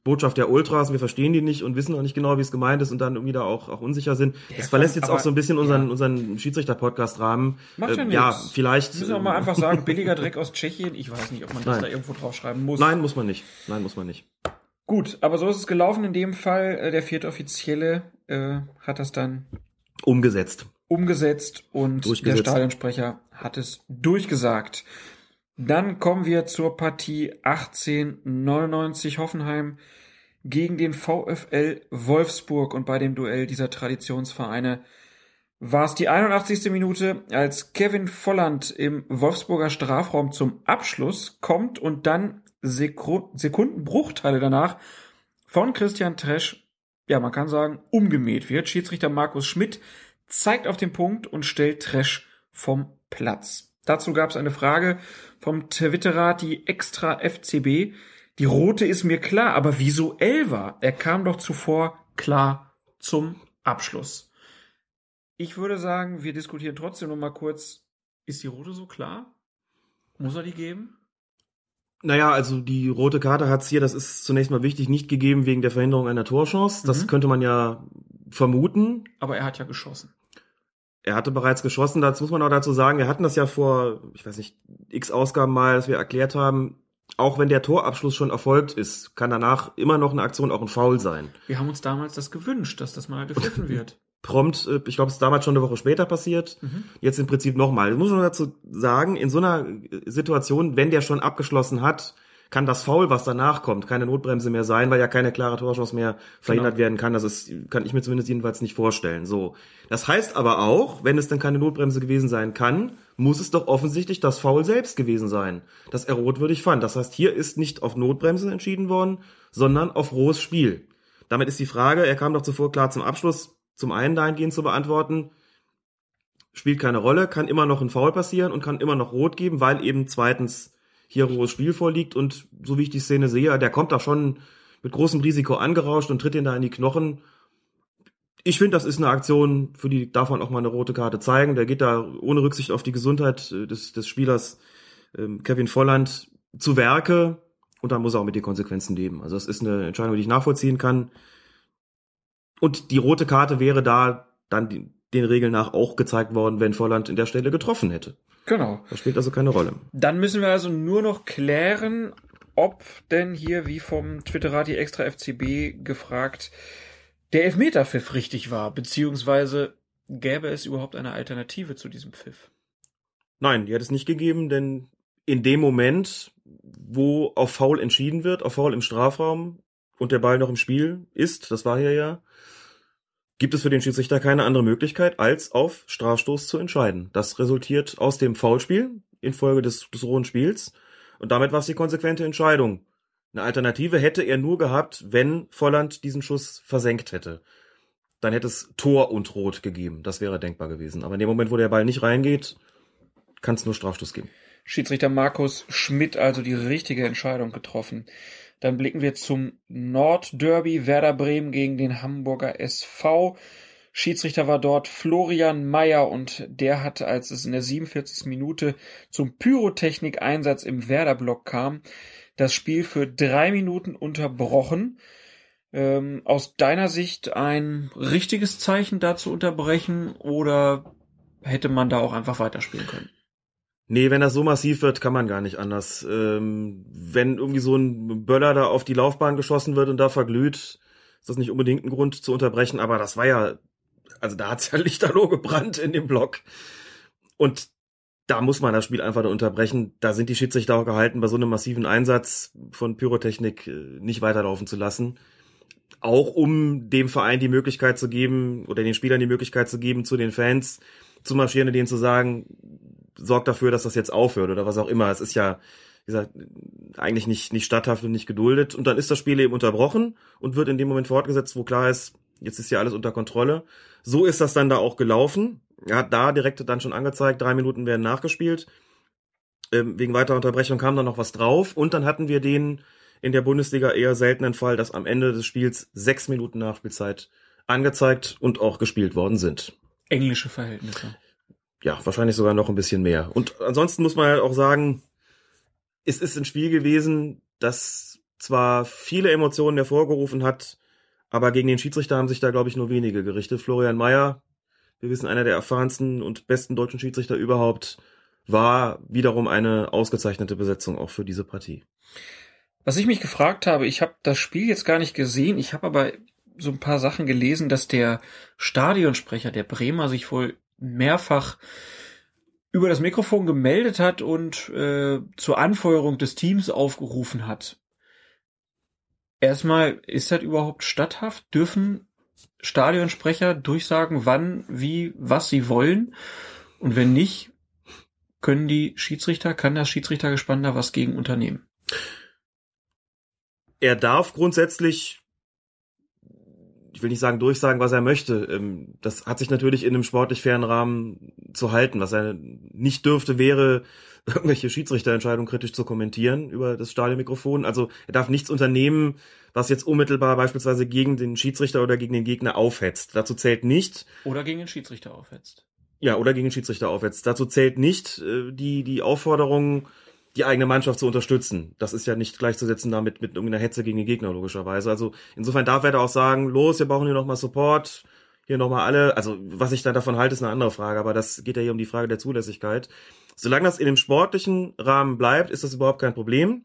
Botschaft der Ultras, wir verstehen die nicht und wissen auch nicht genau, wie es gemeint ist und dann irgendwie da auch, auch unsicher sind. das komm, verlässt jetzt aber- auch so ein bisschen unseren, ja. unseren Schiedsrichter-Podcast-Rahmen. Macht ja Äh, ja, nichts. vielleicht. Müssen wir ähm, mal einfach sagen, billiger Dreck aus Tschechien. Ich weiß nicht, ob man das Nein. da irgendwo draufschreiben muss. Nein, muss man nicht. Nein, muss man nicht. Gut, aber so ist es gelaufen in dem Fall. Äh, Der vierte Offizielle äh, hat das dann Umgesetzt. umgesetzt und der. Stadionsprecher hat es durchgesagt. Dann kommen wir zur Partie 1899 Hoffenheim gegen den VfL Wolfsburg und bei dem Duell dieser Traditionsvereine war es die 81. Minute, als Kevin Volland im Wolfsburger Strafraum zum Abschluss kommt und dann Sekru Sekundenbruchteile danach von Christian Tresch, ja, man kann sagen, umgemäht wird. Schiedsrichter Markus Schmidt zeigt auf den Punkt und stellt Tresch vom Platz. Dazu gab es eine Frage vom Twitterer, die extra FCB. Die rote ist mir klar, aber wieso Elva? Er kam doch zuvor klar zum Abschluss. Ich würde sagen, wir diskutieren trotzdem noch mal kurz. Ist die rote so klar? Muss er die geben? Naja, also die rote Karte hat's hier, das ist zunächst mal wichtig, nicht gegeben wegen der Verhinderung einer Torchance. Das Mhm. könnte man ja vermuten. Aber er hat ja geschossen. Er hatte bereits geschossen, das muss man auch dazu sagen. Wir hatten das ja vor, ich weiß nicht, x Ausgaben mal, dass wir erklärt haben, auch wenn der Torabschluss schon erfolgt ist, kann danach immer noch eine Aktion auch ein Foul sein. Wir haben uns damals das gewünscht, dass das mal gepfiffen wird. Prompt, äh, ich glaube, es ist damals schon eine Woche später passiert. Mhm. Jetzt im Prinzip nochmal. Ich muss schon dazu sagen, in so einer Situation, wenn der schon abgeschlossen hat, kann das Foul, was danach kommt, keine Notbremse mehr sein, weil ja keine klare Torchance mehr verhindert Genau. werden kann. Das ist, kann ich mir zumindest jedenfalls nicht vorstellen. So. Das heißt aber auch, wenn es dann keine Notbremse gewesen sein kann, muss es doch offensichtlich das Foul selbst gewesen sein, das er rotwürdig fand. Das heißt, hier ist nicht auf Notbremse entschieden worden, sondern auf rohes Spiel. Damit ist die Frage, er kam doch zuvor klar zum Abschluss, zum einen dahingehend zu beantworten, spielt keine Rolle, kann immer noch ein Foul passieren und kann immer noch rot geben, weil eben zweitens hier rohes Spiel vorliegt und so wie ich die Szene sehe, der kommt da schon mit großem Risiko angerauscht und tritt ihn da in die Knochen. Ich finde, das ist eine Aktion, für die darf man auch mal eine rote Karte zeigen. Der geht da ohne Rücksicht auf die Gesundheit äh, des, des Spielers ähm, Kevin Volland zu Werke und da muss er auch mit den Konsequenzen leben. Also es ist eine Entscheidung, die ich nachvollziehen kann. Und die rote Karte wäre da dann die, den Regeln nach auch gezeigt worden, wenn Volland in der Stelle getroffen hätte. Genau. Das spielt also keine Rolle. Dann müssen wir also nur noch klären, ob denn hier, wie vom Twitterati extra FCB gefragt, der Elfmeterpfiff richtig war, beziehungsweise gäbe es überhaupt eine Alternative zu diesem Pfiff? Nein, die hat es nicht gegeben, denn in dem Moment, wo auf Foul entschieden wird, auf Foul im Strafraum und der Ball noch im Spiel ist, das war hier ja, gibt es für den Schiedsrichter keine andere Möglichkeit, als auf Strafstoß zu entscheiden. Das resultiert aus dem Foulspiel infolge des, des rohen Spiels und damit war es die konsequente Entscheidung. Eine Alternative hätte er nur gehabt, wenn Volland diesen Schuss versenkt hätte. Dann hätte es Tor und Rot gegeben. Das wäre denkbar gewesen. Aber in dem Moment, wo der Ball nicht reingeht, kann es nur Strafstoß geben. Schiedsrichter Markus Schmidt also die richtige Entscheidung getroffen. Dann blicken wir zum Nordderby Werder Bremen gegen den Hamburger SV. Schiedsrichter war dort Florian Mayer und der hatte, als es in der 47. Minute zum Pyrotechnik-Einsatz im Werder-Block kam, das Spiel für drei Minuten unterbrochen. Ähm, aus deiner Sicht ein richtiges Zeichen da zu unterbrechen oder hätte man da auch einfach weiterspielen können? Nee, wenn das so massiv wird, kann man gar nicht anders. Ähm, wenn irgendwie so ein Böller da auf die Laufbahn geschossen wird und da verglüht, ist das nicht unbedingt ein Grund zu unterbrechen, aber das war ja, also da hat's ja lichterloh gebrannt in dem Block. Und da muss man das Spiel einfach nur unterbrechen. Da sind die Schiedsrichter auch gehalten, bei so einem massiven Einsatz von Pyrotechnik äh, nicht weiterlaufen zu lassen. Auch um dem Verein die Möglichkeit zu geben oder den Spielern die Möglichkeit zu geben, zu den Fans zu marschieren und denen zu sagen, sorgt dafür, dass das jetzt aufhört oder was auch immer. Es ist ja wie gesagt, eigentlich nicht, nicht statthaft und nicht geduldet. Und dann ist das Spiel eben unterbrochen und wird in dem Moment fortgesetzt, wo klar ist, jetzt ist ja alles unter Kontrolle. So ist das dann da auch gelaufen. Er hat da direkt dann schon angezeigt, drei Minuten werden nachgespielt. Ähm, wegen weiterer Unterbrechung kam dann noch was drauf und dann hatten wir den in der Bundesliga eher seltenen Fall, dass am Ende des Spiels sechs Minuten Nachspielzeit angezeigt und auch gespielt worden sind. Englische Verhältnisse. Ja, wahrscheinlich sogar noch ein bisschen mehr. Und ansonsten muss man halt auch sagen, es ist ein Spiel gewesen, das zwar viele Emotionen hervorgerufen hat, aber gegen den Schiedsrichter haben sich da, glaube ich, nur wenige gerichtet. Florian Mayer, wir wissen, einer der erfahrensten und besten deutschen Schiedsrichter überhaupt, war wiederum eine ausgezeichnete Besetzung auch für diese Partie. Was ich mich gefragt habe, ich habe das Spiel jetzt gar nicht gesehen, ich habe aber so ein paar Sachen gelesen, dass der Stadionsprecher der Bremer sich wohl mehrfach über das Mikrofon gemeldet hat und äh, zur Anfeuerung des Teams aufgerufen hat. Erstmal, ist das überhaupt statthaft? Dürfen Stadionsprecher durchsagen, wann, wie, was sie wollen? Und wenn nicht, können die Schiedsrichter, kann das Schiedsrichtergespann da was gegen unternehmen? Er darf grundsätzlich ich will nicht sagen durchsagen, was er möchte. Ähm, das hat sich natürlich in einem sportlich fairen Rahmen zu halten. Was er nicht dürfte, wäre, irgendwelche Schiedsrichterentscheidungen kritisch zu kommentieren über das Stadionmikrofon. Also er darf nichts unternehmen, was jetzt unmittelbar beispielsweise gegen den Schiedsrichter oder gegen den Gegner aufhetzt. Dazu zählt nicht. Oder gegen den Schiedsrichter aufhetzt. Ja, oder gegen den Schiedsrichter aufhetzt. Dazu zählt nicht äh, die, die Aufforderung, die eigene Mannschaft zu unterstützen. Das ist ja nicht gleichzusetzen damit mit irgendeiner Hetze gegen den Gegner, logischerweise. Also insofern darf er da auch sagen, los, wir brauchen hier nochmal Support, hier nochmal alle. Also was ich dann davon halte, ist eine andere Frage, aber das geht ja hier um die Frage der Zulässigkeit. Solange das in dem sportlichen Rahmen bleibt, ist das überhaupt kein Problem.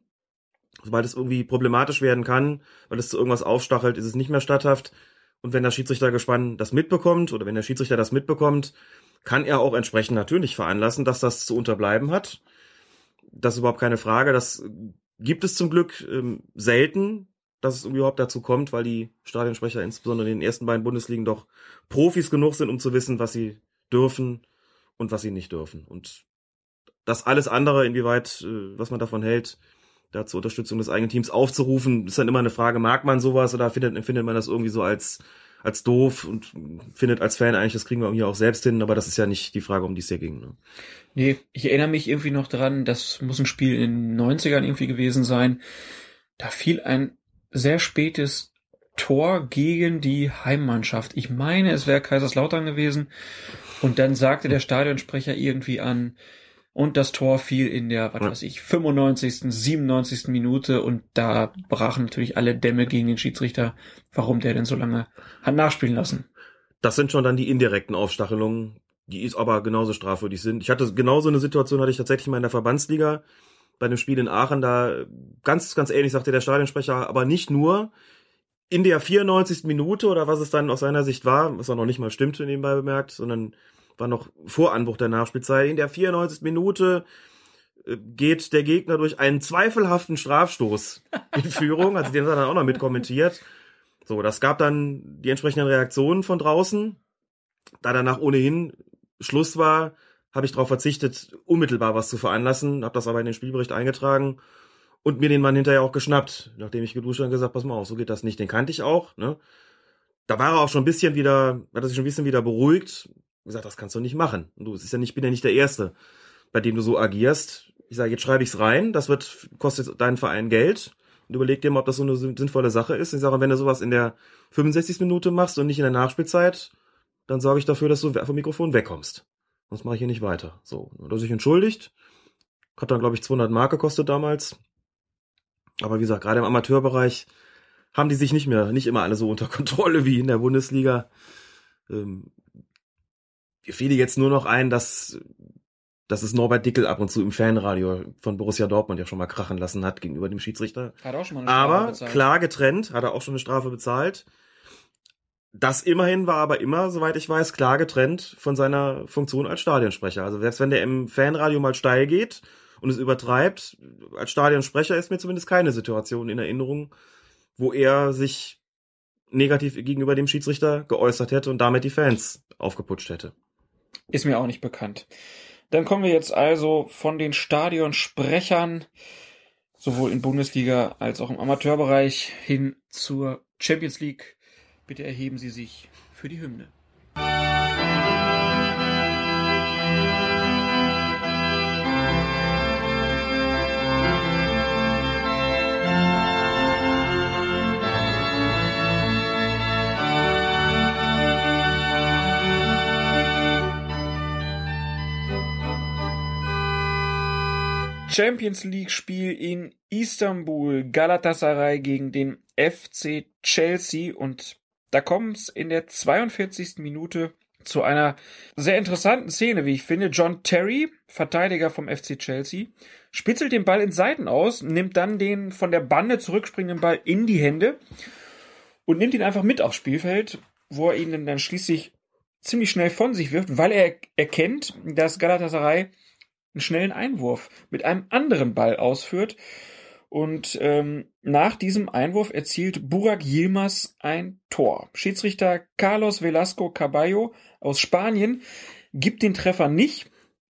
Sobald es irgendwie problematisch werden kann, weil es zu irgendwas aufstachelt, ist es nicht mehr statthaft. Und wenn der Schiedsrichtergespann das mitbekommt oder wenn der Schiedsrichter das mitbekommt, kann er auch entsprechend natürlich veranlassen, dass das zu unterbleiben hat das ist überhaupt keine Frage. Das gibt es zum Glück ähm, selten, dass es überhaupt dazu kommt, weil die Stadionsprecher insbesondere in den ersten beiden Bundesligen doch Profis genug sind, um zu wissen, was sie dürfen und was sie nicht dürfen. Und das alles andere, inwieweit, äh, was man davon hält, da zur Unterstützung des eigenen Teams aufzurufen, ist dann immer eine Frage, mag man sowas oder findet, empfindet man das irgendwie so als als doof und findet als Fan eigentlich, das kriegen wir hier auch selbst hin, aber das ist ja nicht die Frage, um die es hier ging. Ne? Nee, ich erinnere mich irgendwie noch dran, das muss ein Spiel in den 90ern irgendwie gewesen sein. Da fiel ein sehr spätes Tor gegen die Heimmannschaft. Ich meine, es wäre Kaiserslautern gewesen. Und dann sagte der Stadionsprecher irgendwie an, und das Tor fiel in der, was weiß ich, 95., 97. Minute und da brachen natürlich alle Dämme gegen den Schiedsrichter, warum der denn so lange hat nachspielen lassen. Das sind schon dann die indirekten Aufstachelungen, die ist aber genauso strafwürdig sind. Ich hatte genauso eine Situation, hatte ich tatsächlich mal in der Verbandsliga bei einem Spiel in Aachen, da ganz, ganz ähnlich sagte der Stadionsprecher, aber nicht nur in der 94. Minute oder was es dann aus seiner Sicht war, was auch noch nicht mal stimmte nebenbei bemerkt, sondern war noch vor Anbruch der Nachspielzeit. In der 94. Minute äh, geht der Gegner durch einen zweifelhaften Strafstoß in Führung. Also den hat er dann auch noch mit kommentiert. So, das gab dann die entsprechenden Reaktionen von draußen. Da danach ohnehin Schluss war, habe ich darauf verzichtet, unmittelbar was zu veranlassen, habe das aber in den Spielbericht eingetragen und mir den Mann hinterher auch geschnappt, nachdem ich geduscht und gesagt, pass mal auf, so geht das nicht. Den kannte ich auch. Ne? Da war er auch schon ein bisschen wieder, hat er sich schon ein bisschen wieder beruhigt gesagt, das kannst du nicht machen. Und du, es ist ja nicht, ich bin ja nicht der Erste, bei dem du so agierst. Ich sage, jetzt schreibe ich's rein, das wird, kostet deinen Verein Geld. Und überleg dir mal, ob das so eine sinnvolle Sache ist. Ich sage, wenn du sowas in der 65. Minute machst und nicht in der Nachspielzeit, dann sorge ich dafür, dass du vom Mikrofon wegkommst. Sonst mache ich hier nicht weiter. So, hat er sich entschuldigt. Hat dann, glaube ich, 200 Mark gekostet damals. Aber wie gesagt, gerade im Amateurbereich haben die sich nicht mehr, nicht immer alle so unter Kontrolle wie in der Bundesliga. Ähm, fiel jetzt nur noch ein, dass, dass es Norbert Dickel ab und zu im Fanradio von Borussia Dortmund ja schon mal krachen lassen hat gegenüber dem Schiedsrichter. Hat auch schon mal eine Strafe aber bezahlt. klar getrennt, hat er auch schon eine Strafe bezahlt. Das immerhin war aber immer, soweit ich weiß, klar getrennt von seiner Funktion als Stadionsprecher. Also selbst wenn der im Fanradio mal steil geht und es übertreibt, als Stadionsprecher ist mir zumindest keine Situation in Erinnerung, wo er sich negativ gegenüber dem Schiedsrichter geäußert hätte und damit die Fans aufgeputscht hätte. Ist mir auch nicht bekannt. Dann kommen wir jetzt also von den Stadionsprechern sowohl in Bundesliga als auch im Amateurbereich hin zur Champions League. Bitte erheben Sie sich für die Hymne. Champions League Spiel in Istanbul, Galatasaray gegen den FC Chelsea und da kommt es in der 42. Minute zu einer sehr interessanten Szene, wie ich finde. John Terry, Verteidiger vom FC Chelsea, spitzelt den Ball in Seiten aus, nimmt dann den von der Bande zurückspringenden Ball in die Hände und nimmt ihn einfach mit aufs Spielfeld, wo er ihn dann schließlich ziemlich schnell von sich wirft, weil er erkennt, dass Galatasaray schnellen Einwurf mit einem anderen Ball ausführt. Und ähm, nach diesem Einwurf erzielt Burak Yilmaz ein Tor. Schiedsrichter Carlos Velasco Caballo aus Spanien gibt den Treffer nicht,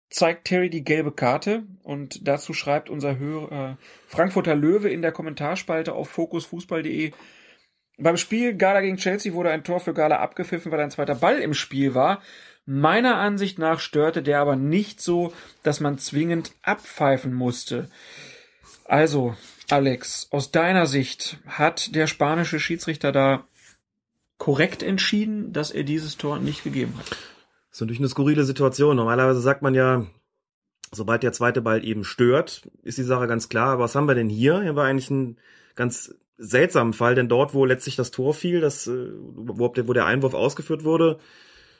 zeigt Terry die gelbe Karte und dazu schreibt unser Hörer Frankfurter Löwe in der Kommentarspalte auf fokusfußball.de beim Spiel Gala gegen Chelsea wurde ein Tor für Gala abgepfiffen, weil ein zweiter Ball im Spiel war. Meiner Ansicht nach störte der aber nicht so, dass man zwingend abpfeifen musste. Also, Alex, aus deiner Sicht hat der spanische Schiedsrichter da korrekt entschieden, dass er dieses Tor nicht gegeben hat? Das ist natürlich eine skurrile Situation. Normalerweise sagt man ja, sobald der zweite Ball eben stört, ist die Sache ganz klar. Aber was haben wir denn hier? Hier war eigentlich ein ganz seltsamen Fall, denn dort, wo letztlich das Tor fiel, das, äh, wo, wo der Einwurf ausgeführt wurde,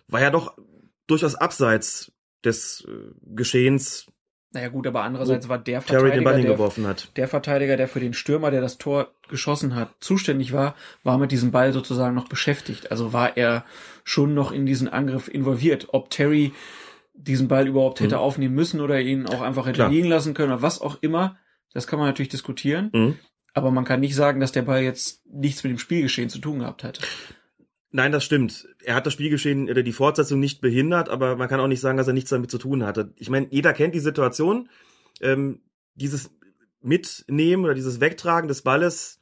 war ja doch durchaus abseits des äh, Geschehens. Naja gut, aber andererseits war der Terry den Ball Verteidiger, der, hat. der Verteidiger, der für den Stürmer, der das Tor geschossen hat, zuständig war, war mit diesem Ball sozusagen noch beschäftigt. Also war er schon noch in diesen Angriff involviert. Ob Terry diesen Ball überhaupt hätte Mhm. aufnehmen müssen oder ihn auch einfach hätte Klar. liegen lassen können oder was auch immer, das kann man natürlich diskutieren. Mhm. Aber man kann nicht sagen, dass der Ball jetzt nichts mit dem Spielgeschehen zu tun gehabt hätte. Nein, das stimmt. Er hat das Spielgeschehen oder die Fortsetzung nicht behindert, aber man kann auch nicht sagen, dass er nichts damit zu tun hatte. Ich meine, jeder kennt die Situation. Ähm, dieses Mitnehmen oder dieses Wegtragen des Balles,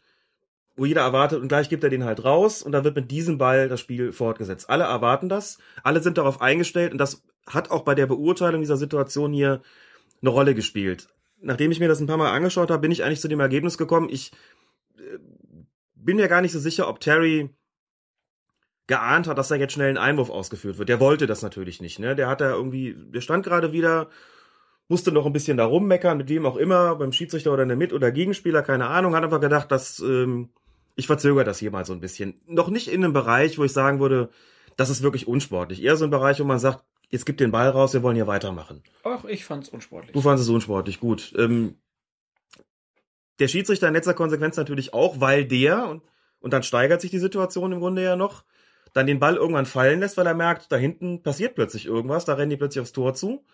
wo jeder erwartet und gleich gibt er den halt raus und dann wird mit diesem Ball das Spiel fortgesetzt. Alle erwarten das, alle sind darauf eingestellt und das hat auch bei der Beurteilung dieser Situation hier eine Rolle gespielt. Nachdem ich mir das ein paar Mal angeschaut habe, bin ich eigentlich zu dem Ergebnis gekommen, ich äh, bin mir gar nicht so sicher, ob Terry geahnt hat, dass da jetzt schnell ein Einwurf ausgeführt wird. Der wollte das natürlich nicht, ne? Der hat da irgendwie, der stand gerade wieder, musste noch ein bisschen da rummeckern, mit wem auch immer, beim Schiedsrichter oder der Mit- oder Gegenspieler, keine Ahnung, hat einfach gedacht, dass ähm, ich verzögere das hier mal so ein bisschen. Noch nicht in einem Bereich, wo ich sagen würde, das ist wirklich unsportlich. Eher so ein Bereich, wo man sagt, jetzt gib den Ball raus, wir wollen hier weitermachen. Ach, ich fand's unsportlich. Du fandest es unsportlich, gut. Ähm, der Schiedsrichter in letzter Konsequenz natürlich auch, weil der, und, und dann steigert sich die Situation im Grunde ja noch, dann den Ball irgendwann fallen lässt, weil er merkt, da hinten passiert plötzlich irgendwas, da rennen die plötzlich aufs Tor zu.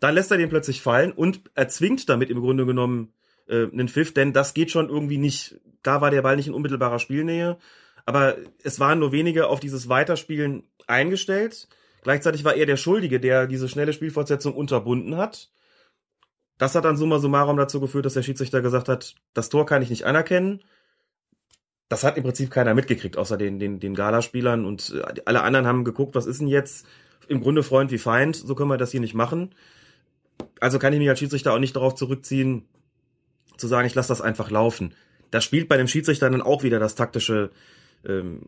Dann lässt er den plötzlich fallen und erzwingt damit im Grunde genommen äh, einen Pfiff, denn das geht schon irgendwie nicht. Da war der Ball nicht in unmittelbarer Spielnähe, aber es waren nur wenige auf dieses Weiterspielen eingestellt. Gleichzeitig war er der Schuldige, der diese schnelle Spielfortsetzung unterbunden hat. Das hat dann summa summarum dazu geführt, dass der Schiedsrichter gesagt hat, das Tor kann ich nicht anerkennen. Das hat im Prinzip keiner mitgekriegt, außer den, den, den Galaspielern und äh, alle anderen haben geguckt, was ist denn jetzt? Im Grunde Freund wie Feind, so können wir das hier nicht machen. Also kann ich mich als Schiedsrichter auch nicht darauf zurückziehen, zu sagen, ich lasse das einfach laufen. Das spielt bei dem Schiedsrichter dann auch wieder das taktische, ähm,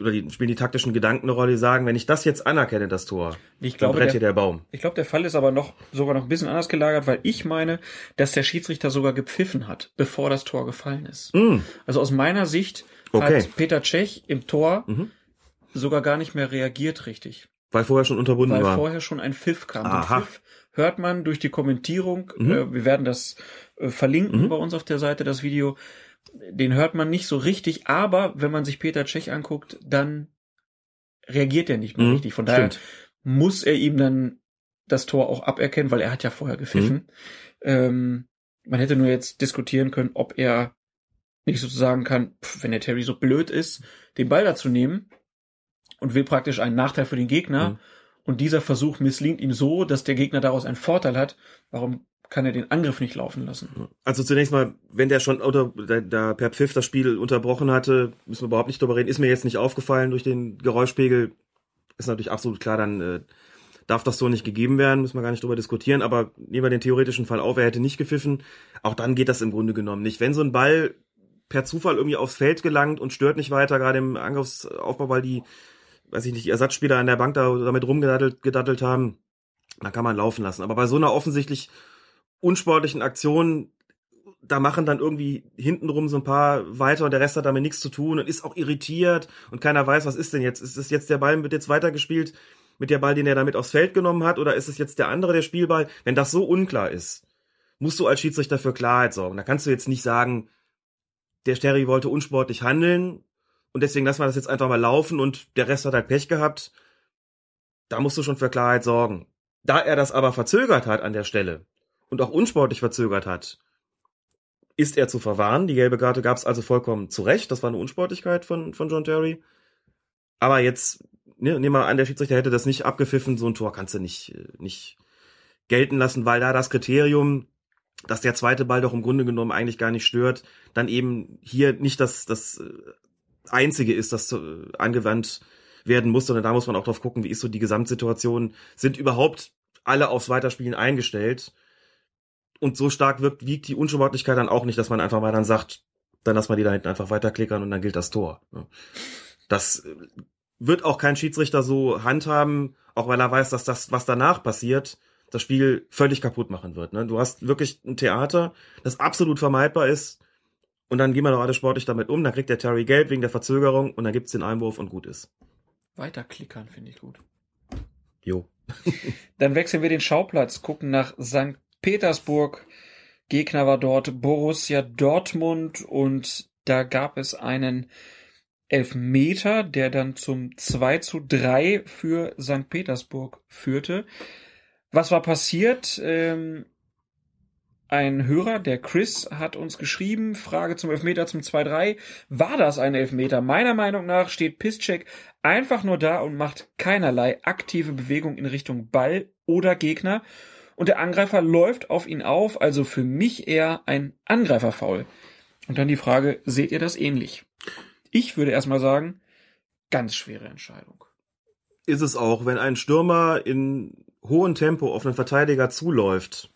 oder die spielen die taktischen Gedanken eine Rolle, die sagen, wenn ich das jetzt anerkenne, das Tor, Ich dann glaube, brennt der, hier der Baum. Ich glaube, der Fall ist aber noch sogar noch ein bisschen anders gelagert, weil ich meine, dass der Schiedsrichter sogar gepfiffen hat, bevor das Tor gefallen ist. Mm, Also aus meiner Sicht Okay. hat Peter Cech im Tor Mhm. sogar gar nicht mehr reagiert richtig, weil vorher schon unterbunden weil war. vorher schon ein Pfiff kam. Aha. Den Pfiff hört man durch die Kommentierung. Mhm. Äh, wir werden das äh, verlinken Mhm. bei uns auf der Seite, das Video. Den hört man nicht so richtig, aber wenn man sich Peter Cech anguckt, dann reagiert er nicht mehr Mhm, richtig. Von daher stimmt. muss er ihm dann das Tor auch aberkennen, weil er hat ja vorher gepfiffen. Mhm. Ähm, man hätte nur jetzt diskutieren können, ob er nicht sozusagen kann, pff, wenn der Terry so blöd ist, den Ball dazu nehmen und will praktisch einen Nachteil für den Gegner Mhm. und dieser Versuch misslingt ihm so, dass der Gegner daraus einen Vorteil hat. Warum kann er den Angriff nicht laufen lassen. Also zunächst mal, wenn der schon oder da, da per Pfiff das Spiel unterbrochen hatte, müssen wir überhaupt nicht drüber reden. Ist mir jetzt nicht aufgefallen durch den Geräuschpegel. Ist natürlich absolut klar, dann äh, darf das so nicht gegeben werden, müssen wir gar nicht drüber diskutieren. Aber nehmen wir den theoretischen Fall auf, er hätte nicht gepfiffen. Auch dann geht das im Grunde genommen nicht. Wenn so ein Ball per Zufall irgendwie aufs Feld gelangt und stört nicht weiter, gerade im Angriffsaufbau, weil die, weiß ich nicht, die Ersatzspieler an der Bank da damit rumgedattelt gedattelt haben, dann kann man laufen lassen. Aber bei so einer offensichtlich unsportlichen Aktion, da machen dann irgendwie hintenrum so ein paar weiter und der Rest hat damit nichts zu tun und ist auch irritiert und keiner weiß, was ist denn jetzt? Ist es jetzt der Ball, wird jetzt weitergespielt mit der Ball, den er damit aufs Feld genommen hat oder ist es jetzt der andere, der Spielball? Wenn das so unklar ist, musst du als Schiedsrichter für Klarheit sorgen. Da kannst du jetzt nicht sagen, der Sterry wollte unsportlich handeln und deswegen lassen wir das jetzt einfach mal laufen und der Rest hat halt Pech gehabt. Da musst du schon für Klarheit sorgen. Da er das aber verzögert hat an der Stelle und auch unsportlich verzögert hat, ist er zu verwahren. Die gelbe Karte gab es also vollkommen zu Recht. Das war eine Unsportlichkeit von, von John Terry. Aber jetzt, ne, nehmen wir an, der Schiedsrichter hätte das nicht abgepfiffen. So ein Tor kannst du nicht, nicht gelten lassen, weil da das Kriterium, dass der zweite Ball doch im Grunde genommen eigentlich gar nicht stört, dann eben hier nicht das, das äh, einzige ist, das äh, angewandt werden muss, sondern da muss man auch drauf gucken, wie ist so die Gesamtsituation. Sind überhaupt alle aufs Weiterspielen eingestellt? Und so stark wirkt, wiegt die Unsportlichkeit dann auch nicht, dass man einfach mal dann sagt, dann lass mal die da hinten einfach weiterklickern und dann gilt das Tor. Das äh, wird auch kein Schiedsrichter so handhaben, auch weil er weiß, dass das, was danach passiert, das Spiel völlig kaputt machen wird. Ne? Du hast wirklich ein Theater, das absolut vermeidbar ist, und dann gehen wir doch alle sportlich damit um, dann kriegt der Terry gelb wegen der Verzögerung und dann gibt's den Einwurf und gut ist. Weiterklickern finde ich gut. Jo. Dann wechseln wir den Schauplatz, gucken nach St. Petersburg. Gegner war dort Borussia Dortmund und da gab es einen Elfmeter, der dann zum 2 zu 3 für St. Petersburg führte. Was war passiert? Ähm, ein Hörer, der Chris, hat uns geschrieben, Frage zum Elfmeter zum 2-3. War das ein Elfmeter? Meiner Meinung nach steht Pisscheck einfach nur da und macht keinerlei aktive Bewegung in Richtung Ball oder Gegner. Und der Angreifer läuft auf ihn auf, also für mich eher ein Angreiferfoul. Und dann die Frage, seht ihr das ähnlich? Ich würde erstmal sagen, ganz schwere Entscheidung. Ist es auch, wenn ein Stürmer in hohem Tempo auf einen Verteidiger zuläuft,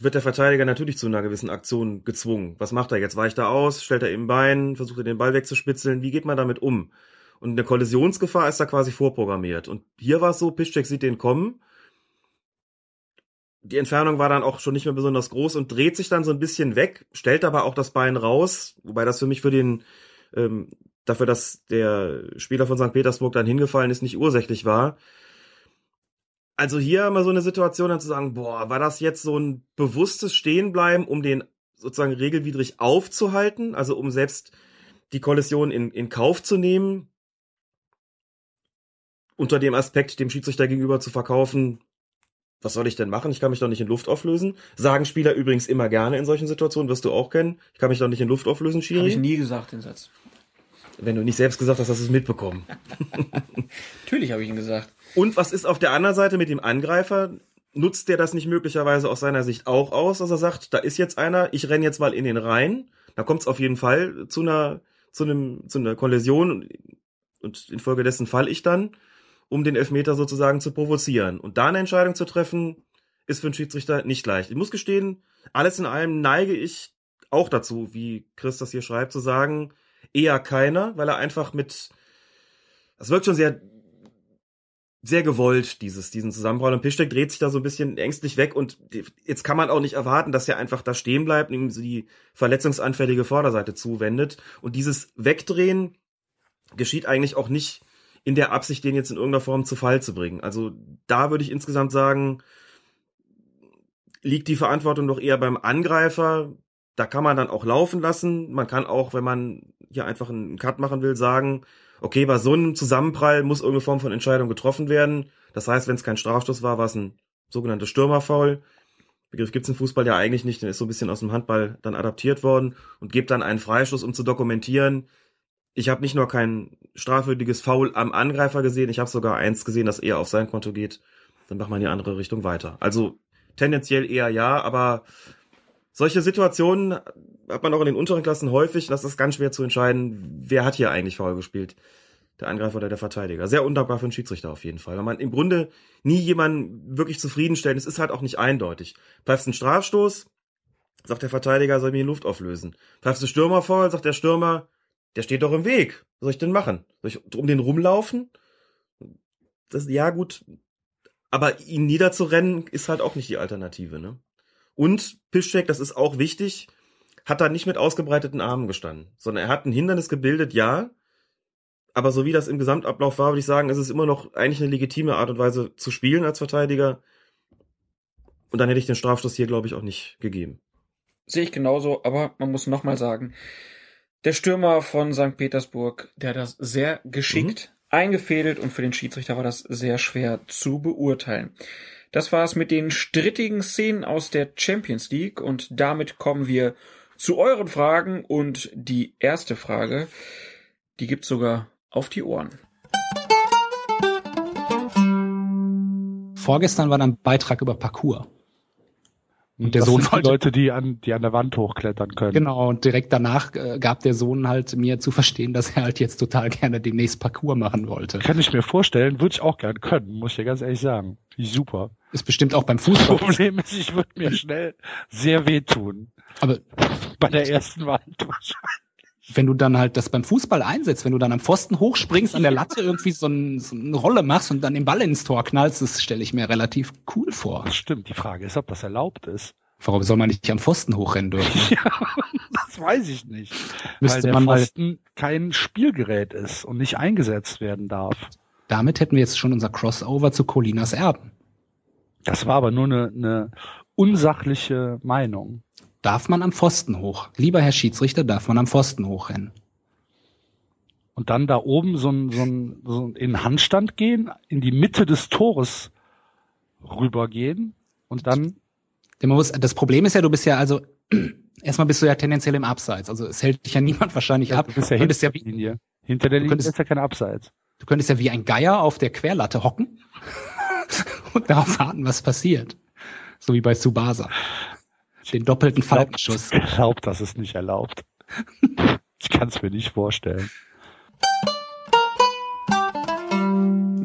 wird der Verteidiger natürlich zu einer gewissen Aktion gezwungen. Was macht er jetzt? Weicht er aus? Stellt er im Bein? Versucht er den Ball wegzuspitzeln? Wie geht man damit um? Und eine Kollisionsgefahr ist da quasi vorprogrammiert. Und hier war es so, Piszczek sieht den kommen. Die Entfernung war dann auch schon nicht mehr besonders groß und dreht sich dann so ein bisschen weg, stellt aber auch das Bein raus, wobei das für mich für den, ähm, dafür, dass der Spieler von St. Petersburg dann hingefallen ist, nicht ursächlich war. Also hier wir so eine Situation, dann zu sagen, boah, war das jetzt so ein bewusstes Stehenbleiben, um den sozusagen regelwidrig aufzuhalten, also um selbst die Kollision in, in Kauf zu nehmen, unter dem Aspekt, dem Schiedsrichter gegenüber zu verkaufen, was soll ich denn machen? Ich kann mich doch nicht in Luft auflösen. Sagen Spieler übrigens immer gerne in solchen Situationen, wirst du auch kennen. Ich kann mich doch nicht in Luft auflösen, Schiri. Habe ich nie gesagt, den Satz. Wenn du nicht selbst gesagt hast, hast du es mitbekommen. Natürlich habe ich ihn gesagt. Und was ist auf der anderen Seite mit dem Angreifer? Nutzt der das nicht möglicherweise aus seiner Sicht auch aus, dass er sagt, da ist jetzt einer, ich renn jetzt mal in den Rhein. Da kommt es auf jeden Fall zu einer, zu einem, zu einer Kollision und infolgedessen fall ich dann, um den Elfmeter sozusagen zu provozieren. Und da eine Entscheidung zu treffen, ist für einen Schiedsrichter nicht leicht. Ich muss gestehen, alles in allem neige ich auch dazu, wie Chris das hier schreibt, zu sagen, eher keiner, weil er einfach mit, das wirkt schon sehr sehr gewollt, dieses, diesen Zusammenprall. Und Piszczek dreht sich da so ein bisschen ängstlich weg und jetzt kann man auch nicht erwarten, dass er einfach da stehen bleibt und ihm so die verletzungsanfällige Vorderseite zuwendet. Und dieses Wegdrehen geschieht eigentlich auch nicht in der Absicht, den jetzt in irgendeiner Form zu Fall zu bringen. Also da würde ich insgesamt sagen, liegt die Verantwortung doch eher beim Angreifer. Da kann man dann auch laufen lassen. Man kann auch, wenn man hier einfach einen Cut machen will, sagen, okay, bei so einem Zusammenprall muss irgendeine Form von Entscheidung getroffen werden. Das heißt, wenn es kein Strafstoß war, war es ein sogenannter Stürmerfoul. Begriff gibt's im Fußball ja eigentlich nicht, der ist so ein bisschen aus dem Handball dann adaptiert worden und gibt dann einen Freistoß, um zu dokumentieren. Ich habe nicht nur kein strafwürdiges Foul am Angreifer gesehen, ich habe sogar eins gesehen, das eher auf sein Konto geht. Dann macht man die andere Richtung weiter. Also tendenziell eher ja, aber solche Situationen hat man auch in den unteren Klassen häufig. Das ist ganz schwer zu entscheiden, wer hat hier eigentlich faul gespielt. Der Angreifer oder der Verteidiger. Sehr undankbar für einen Schiedsrichter auf jeden Fall. Weil man im Grunde nie jemanden wirklich zufriedenstellt. Es ist halt auch nicht eindeutig. Pfeifst einen Strafstoß, sagt der Verteidiger, soll mir die Luft auflösen. Pfeifst du Stürmer faul, sagt der Stürmer, der steht doch im Weg. Was soll ich denn machen? Soll ich um den rumlaufen? Das, ja, gut. Aber ihn niederzurennen ist halt auch nicht die Alternative, ne? Und Piszczek, das ist auch wichtig, hat da nicht mit ausgebreiteten Armen gestanden, sondern er hat ein Hindernis gebildet, ja. Aber so wie das im Gesamtablauf war, würde ich sagen, ist es immer noch eigentlich eine legitime Art und Weise zu spielen als Verteidiger. Und dann hätte ich den Strafstoß hier, glaube ich, auch nicht gegeben. Sehe ich genauso, aber man muss nochmal sagen, der Stürmer von St. Petersburg, der hat das sehr geschickt mhm. eingefädelt und für den Schiedsrichter war das sehr schwer zu beurteilen. Das war es mit den strittigen Szenen aus der Champions League und damit kommen wir zu euren Fragen und die erste Frage, die gibt's sogar auf die Ohren. Vorgestern war ein Beitrag über Parcours. Und der das Sohn sind die Leute, die an, die an der Wand hochklettern können. Genau, und direkt danach äh, gab der Sohn halt mir zu verstehen, dass er halt jetzt total gerne demnächst Parcours machen wollte. Kann ich mir vorstellen, würde ich auch gerne können, muss ich dir ganz ehrlich sagen. Super. Ist bestimmt auch beim Fußball. Das Problem ist, ich würde mir schnell sehr wehtun. Aber bei der ersten Wand wenn du dann halt das beim Fußball einsetzt, wenn du dann am Pfosten hochspringst, an der Latte irgendwie so, ein, so eine Rolle machst und dann den Ball ins Tor knallst, das stelle ich mir relativ cool vor. Das stimmt. Die Frage ist, ob das erlaubt ist. Warum soll man nicht am Pfosten hochrennen dürfen? ja, das weiß ich nicht. Müsste Weil der man Pfosten mal kein Spielgerät ist und nicht eingesetzt werden darf. Damit hätten wir jetzt schon unser Crossover zu Colinas Erben. Das war aber nur eine, eine unsachliche Meinung darf man am Pfosten hoch. Lieber Herr Schiedsrichter, darf man am Pfosten hochrennen. Und dann da oben so ein, so ein, so ein in Handstand gehen, in die Mitte des Tores rübergehen und dann. Das Problem ist ja, du bist ja also erstmal bist du ja tendenziell im Abseits. Also es hält dich ja niemand wahrscheinlich ab. Du bist ja hinter der Linie. Hinter der Linie könntest, ist ja kein Abseits. Du könntest ja wie ein Geier auf der Querlatte hocken und darauf warten, was passiert. So wie bei Subasa. Den doppelten Falkenschuss. Ich glaube, das ist nicht erlaubt. ich kann es mir nicht vorstellen.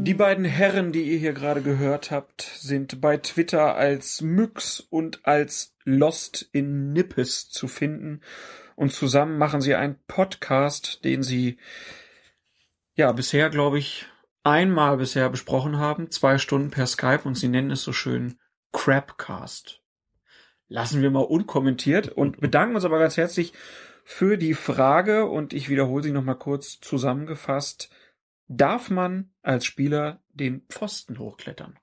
Die beiden Herren, die ihr hier gerade gehört habt, sind bei Twitter als Myx und als Lost in Nippes zu finden. Und zusammen machen sie einen Podcast, den sie ja bisher, glaube ich, einmal bisher besprochen haben, zwei Stunden per Skype und sie nennen es so schön Crapcast lassen wir mal unkommentiert und bedanken uns aber ganz herzlich für die Frage und ich wiederhole sie nochmal kurz zusammengefasst. Darf man als Spieler den Pfosten hochklettern?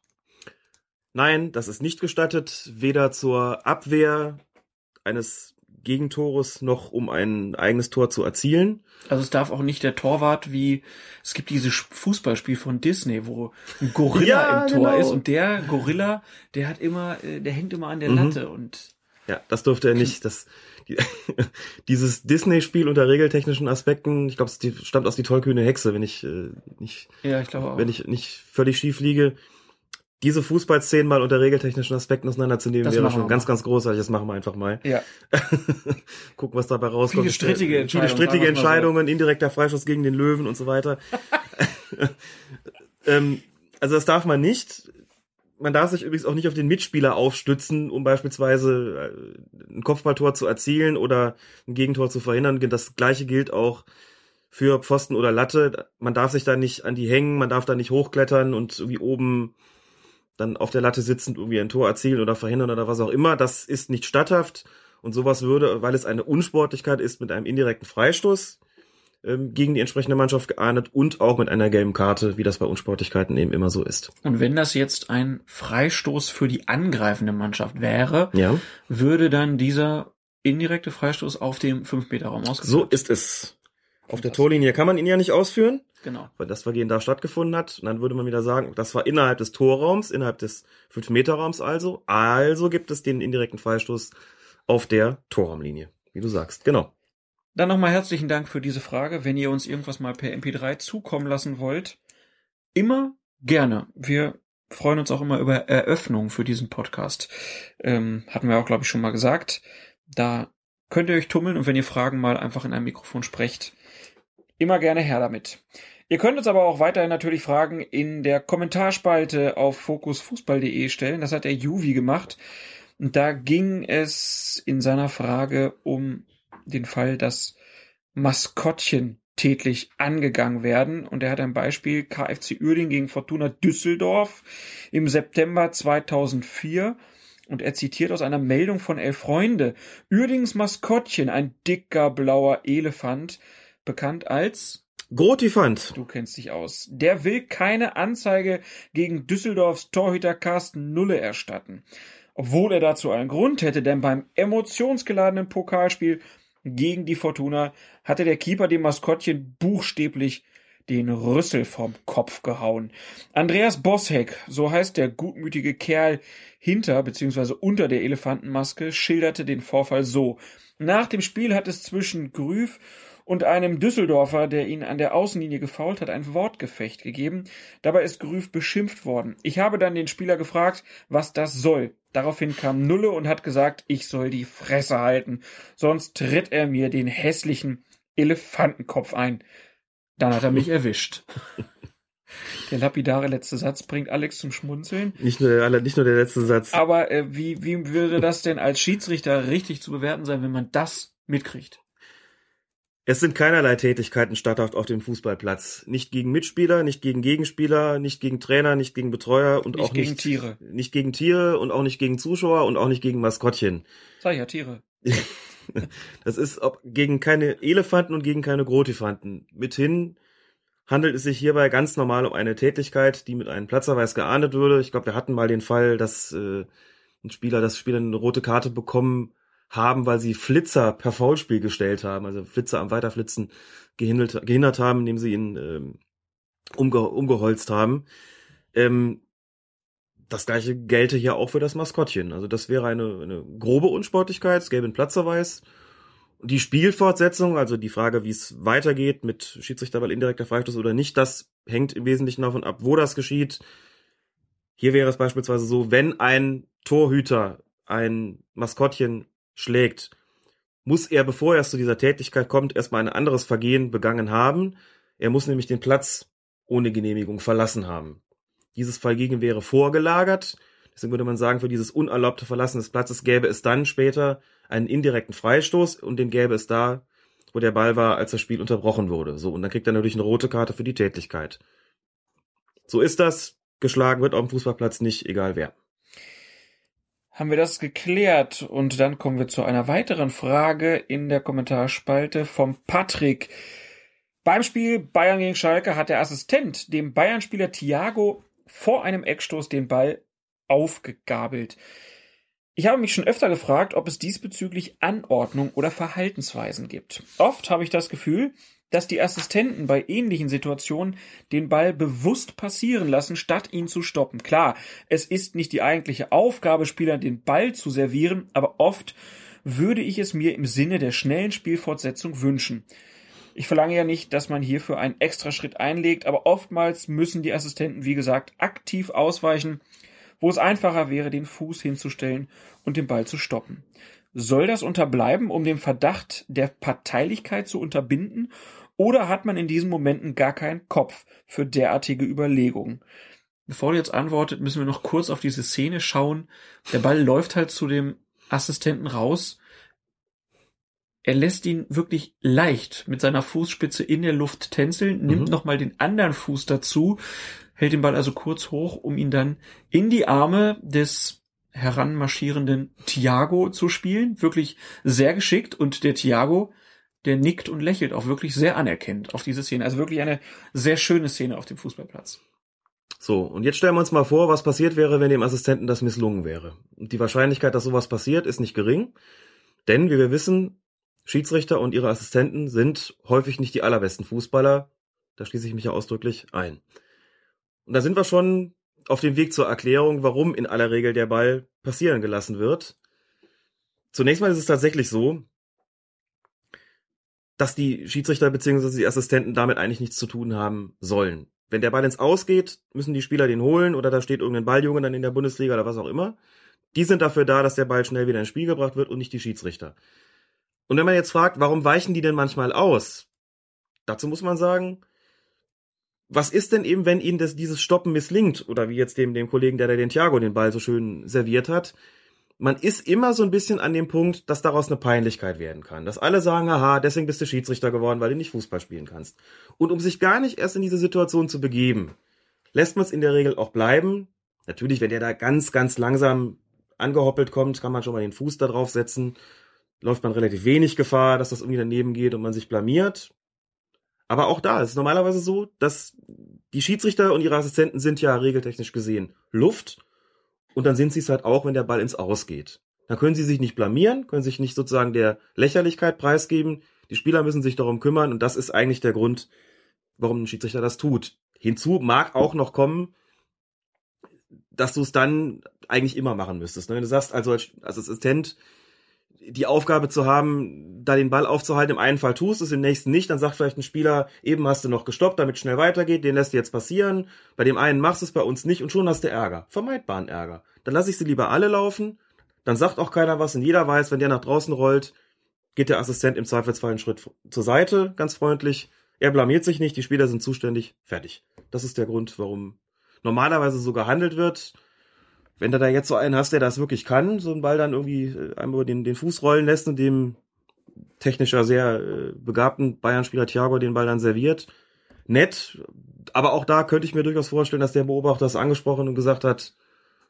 Nein, das ist nicht gestattet, weder zur Abwehr eines Gegentores noch um ein eigenes Tor zu erzielen. Also es darf auch nicht der Torwart wie es gibt dieses Fußballspiel von Disney, wo ein Gorilla ja, im Tor genau. ist und der Gorilla, der hat immer, äh, der hängt immer an der mhm. Latte und ja, das durfte er nicht. Das, die, dieses Disney-Spiel unter regeltechnischen Aspekten, ich glaube, es stammt aus die tollkühne Hexe, wenn ich äh, nicht, ja, ich glaube auch. wenn ich nicht völlig schief liege diese Fußballszenen mal unter regeltechnischen Aspekten auseinanderzunehmen, das wäre schon ganz, ganz großartig. Das machen wir einfach mal. Ja. Gucken, was dabei rauskommt. Viele strittige Entscheidungen. Viele strittige Entscheidungen, so. indirekter Freischuss gegen den Löwen und so weiter. ähm, also das darf man nicht. Man darf sich übrigens auch nicht auf den Mitspieler aufstützen, um beispielsweise äh, ein Kopfballtor zu erzielen oder ein Gegentor zu verhindern. Das gleiche gilt auch für Pfosten oder Latte. Man darf sich da nicht an die hängen, man darf da nicht hochklettern und wie oben dann auf der Latte sitzend irgendwie ein Tor erzielen oder verhindern oder was auch immer. Das ist nicht statthaft. Und sowas würde, weil es eine Unsportlichkeit ist, mit einem indirekten Freistoß ähm, gegen die entsprechende Mannschaft geahndet und auch mit einer gelben Karte, wie das bei Unsportlichkeiten eben immer so ist. Und wenn das jetzt ein Freistoß für die angreifende Mannschaft wäre, ja. würde dann dieser indirekte Freistoß auf dem 5-Meter-Raum ausgeführt? So ist es. Auf der Torlinie kann man ihn ja nicht ausführen. Genau. Weil das Vergehen da stattgefunden hat. Und dann würde man wieder sagen, das war innerhalb des Torraums, innerhalb des 5-Meter-Raums also. Also gibt es den indirekten Freistoß auf der Torraumlinie. Wie du sagst. Genau. Dann nochmal herzlichen Dank für diese Frage. Wenn ihr uns irgendwas mal per MP3 zukommen lassen wollt, immer gerne. Wir freuen uns auch immer über Eröffnungen für diesen Podcast. Ähm, hatten wir auch, glaube ich, schon mal gesagt. Da könnt ihr euch tummeln und wenn ihr Fragen mal einfach in einem Mikrofon sprecht, immer gerne her damit. Ihr könnt uns aber auch weiterhin natürlich Fragen in der Kommentarspalte auf fokusfußball.de stellen. Das hat der Juvi gemacht. Und da ging es in seiner Frage um den Fall, dass Maskottchen tätlich angegangen werden. Und er hat ein Beispiel KFC Uerding gegen Fortuna Düsseldorf im September 2004. Und er zitiert aus einer Meldung von Elf Freunde. Uerdings Maskottchen, ein dicker blauer Elefant, bekannt als Grotifant. Du kennst dich aus. Der will keine Anzeige gegen Düsseldorfs Torhüter Carsten Nulle erstatten. Obwohl er dazu einen Grund hätte, denn beim emotionsgeladenen Pokalspiel gegen die Fortuna hatte der Keeper dem Maskottchen buchstäblich den Rüssel vom Kopf gehauen. Andreas Bossheck, so heißt der gutmütige Kerl hinter bzw. unter der Elefantenmaske, schilderte den Vorfall so. Nach dem Spiel hat es zwischen Grüf und einem Düsseldorfer, der ihn an der Außenlinie gefault hat, ein Wortgefecht gegeben. Dabei ist Grüf beschimpft worden. Ich habe dann den Spieler gefragt, was das soll. Daraufhin kam Nulle und hat gesagt, ich soll die Fresse halten, sonst tritt er mir den hässlichen Elefantenkopf ein. Dann hat er mich erwischt. Der lapidare letzte Satz bringt Alex zum Schmunzeln. Nicht nur, der, nicht nur der letzte Satz. Aber äh, wie, wie würde das denn als Schiedsrichter richtig zu bewerten sein, wenn man das mitkriegt? Es sind keinerlei Tätigkeiten statthaft auf dem Fußballplatz. Nicht gegen Mitspieler, nicht gegen Gegenspieler, nicht gegen Trainer, nicht gegen Betreuer und Nicht auch gegen nicht Tiere. Nicht gegen Tiere und auch nicht gegen Zuschauer und auch nicht gegen Maskottchen. Sag ja, Tiere. Das ist ob gegen keine Elefanten und gegen keine Grotifanten. Mithin handelt es sich hierbei ganz normal um eine Tätigkeit, die mit einem Platzerweis geahndet würde. Ich glaube, wir hatten mal den Fall, dass äh, ein Spieler, das Spieler eine rote Karte bekommen haben, weil sie Flitzer per Foulspiel gestellt haben, also Flitzer am Weiterflitzen gehindert, gehindert haben, indem sie ihn ähm, umge umgeholzt haben. Ähm, das gleiche gelte hier auch für das Maskottchen. Also das wäre eine, eine grobe Unsportlichkeit, es gäbe einen Platzerweis. Die Spielfortsetzung, also die Frage, wie es weitergeht mit Schiedsrichterball indirekter Freistoß oder nicht, das hängt im Wesentlichen davon ab, wo das geschieht. Hier wäre es beispielsweise so, wenn ein Torhüter ein Maskottchen schlägt, muss er, bevor er zu dieser Tätigkeit kommt, erstmal ein anderes Vergehen begangen haben. Er muss nämlich den Platz ohne Genehmigung verlassen haben. Dieses Vergehen wäre vorgelagert. Deswegen würde man sagen, für dieses unerlaubte Verlassen des Platzes gäbe es dann später einen indirekten Freistoß und den gäbe es da, wo der Ball war, als das Spiel unterbrochen wurde. So, und dann kriegt er natürlich eine rote Karte für die Tätigkeit. So ist das. Geschlagen wird auf dem Fußballplatz nicht, egal wer. Haben wir das geklärt und dann kommen wir zu einer weiteren Frage in der Kommentarspalte vom Patrick. Beim Spiel Bayern gegen Schalke hat der Assistent dem Bayern-Spieler Thiago vor einem Eckstoß den Ball aufgegabelt. Ich habe mich schon öfter gefragt, ob es diesbezüglich Anordnung oder Verhaltensweisen gibt. Oft habe ich das Gefühl, dass die Assistenten bei ähnlichen Situationen den Ball bewusst passieren lassen, statt ihn zu stoppen. Klar, es ist nicht die eigentliche Aufgabe, Spielern den Ball zu servieren, aber oft würde ich es mir im Sinne der schnellen Spielfortsetzung wünschen. Ich verlange ja nicht, dass man hierfür einen extra Schritt einlegt, aber oftmals müssen die Assistenten, wie gesagt, aktiv ausweichen, wo es einfacher wäre, den Fuß hinzustellen und den Ball zu stoppen. Soll das unterbleiben, um den Verdacht der Parteilichkeit zu unterbinden, oder hat man in diesen Momenten gar keinen Kopf für derartige Überlegungen? Bevor du jetzt antwortet, müssen wir noch kurz auf diese Szene schauen. Der Ball läuft halt zu dem Assistenten raus. Er lässt ihn wirklich leicht mit seiner Fußspitze in der Luft tänzeln, nimmt Mhm. nochmal den anderen Fuß dazu, hält den Ball also kurz hoch, um ihn dann in die Arme des heranmarschierenden Thiago zu spielen. Wirklich sehr geschickt und der Thiago, der nickt und lächelt auch wirklich sehr anerkennend auf diese Szene. Also wirklich eine sehr schöne Szene auf dem Fußballplatz. So, und jetzt stellen wir uns mal vor, was passiert wäre, wenn dem Assistenten das misslungen wäre. Und die Wahrscheinlichkeit, dass sowas passiert, ist nicht gering. Denn, wie wir wissen, Schiedsrichter und ihre Assistenten sind häufig nicht die allerbesten Fußballer. Da schließe ich mich ja ausdrücklich ein. Und da sind wir schon auf dem Weg zur Erklärung, warum in aller Regel der Ball passieren gelassen wird. Zunächst mal ist es tatsächlich so, dass die Schiedsrichter bzw. die Assistenten damit eigentlich nichts zu tun haben sollen. Wenn der Ball ins Ausgeht, müssen die Spieler den holen oder da steht irgendein Balljunge dann in der Bundesliga oder was auch immer. Die sind dafür da, dass der Ball schnell wieder ins Spiel gebracht wird und nicht die Schiedsrichter. Und wenn man jetzt fragt, warum weichen die denn manchmal aus? Dazu muss man sagen, was ist denn eben, wenn ihnen das, dieses Stoppen misslingt? Oder wie jetzt dem, dem Kollegen, der da den Thiago den Ball so schön serviert hat. Man ist immer so ein bisschen an dem Punkt, dass daraus eine Peinlichkeit werden kann. Dass alle sagen, aha, deswegen bist du Schiedsrichter geworden, weil du nicht Fußball spielen kannst. Und um sich gar nicht erst in diese Situation zu begeben, lässt man es in der Regel auch bleiben. Natürlich, wenn der da ganz, ganz langsam angehoppelt kommt, kann man schon mal den Fuß da drauf setzen. Läuft man relativ wenig Gefahr, dass das irgendwie daneben geht und man sich blamiert. Aber auch da ist es normalerweise so, dass die Schiedsrichter und ihre Assistenten sind ja regeltechnisch gesehen Luft. Und dann sind sie es halt auch, wenn der Ball ins Aus geht. Dann können sie sich nicht blamieren, können sich nicht sozusagen der Lächerlichkeit preisgeben. Die Spieler müssen sich darum kümmern und das ist eigentlich der Grund, warum ein Schiedsrichter das tut. Hinzu mag auch noch kommen, dass du es dann eigentlich immer machen müsstest. Ne? Wenn du sagst, also als Assistent die Aufgabe zu haben, da den Ball aufzuhalten, im einen Fall tust es, im nächsten nicht, dann sagt vielleicht ein Spieler, eben hast du noch gestoppt, damit schnell weitergeht, den lässt du jetzt passieren, bei dem einen machst du es, bei uns nicht und schon hast du Ärger, vermeidbaren Ärger. Dann lasse ich sie lieber alle laufen, dann sagt auch keiner was und jeder weiß, wenn der nach draußen rollt, geht der Assistent im Zweifelsfall einen Schritt zur Seite, ganz freundlich, er blamiert sich nicht, die Spieler sind zuständig, fertig. Das ist der Grund, warum normalerweise so gehandelt wird, wenn du da jetzt so einen hast, der das wirklich kann, so einen Ball dann irgendwie äh, einmal den, den Fuß rollen lässt und dem technischer sehr äh, begabten Bayern-Spieler Thiago den Ball dann serviert, nett. Aber auch da könnte ich mir durchaus vorstellen, dass der Beobachter das angesprochen und gesagt hat,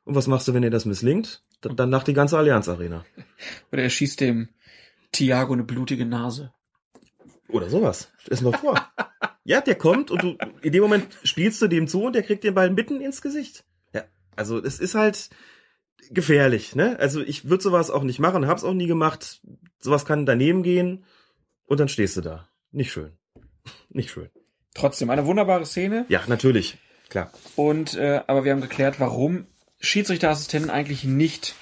und was machst du, wenn dir das misslingt? Dann, dann nach die ganze Allianz Arena. Oder er schießt dem Thiago eine blutige Nase. Oder sowas. Ist noch vor. ja, der kommt und du, in dem Moment spielst du dem zu und der kriegt den Ball mitten ins Gesicht. Also es ist halt gefährlich, ne? Also ich würde sowas auch nicht machen, hab's auch nie gemacht. Sowas kann daneben gehen und dann stehst du da. Nicht schön. Nicht schön. Trotzdem eine wunderbare Szene. Ja, natürlich. Klar. Und äh, aber wir haben geklärt, warum Schiedsrichterassistenten eigentlich nicht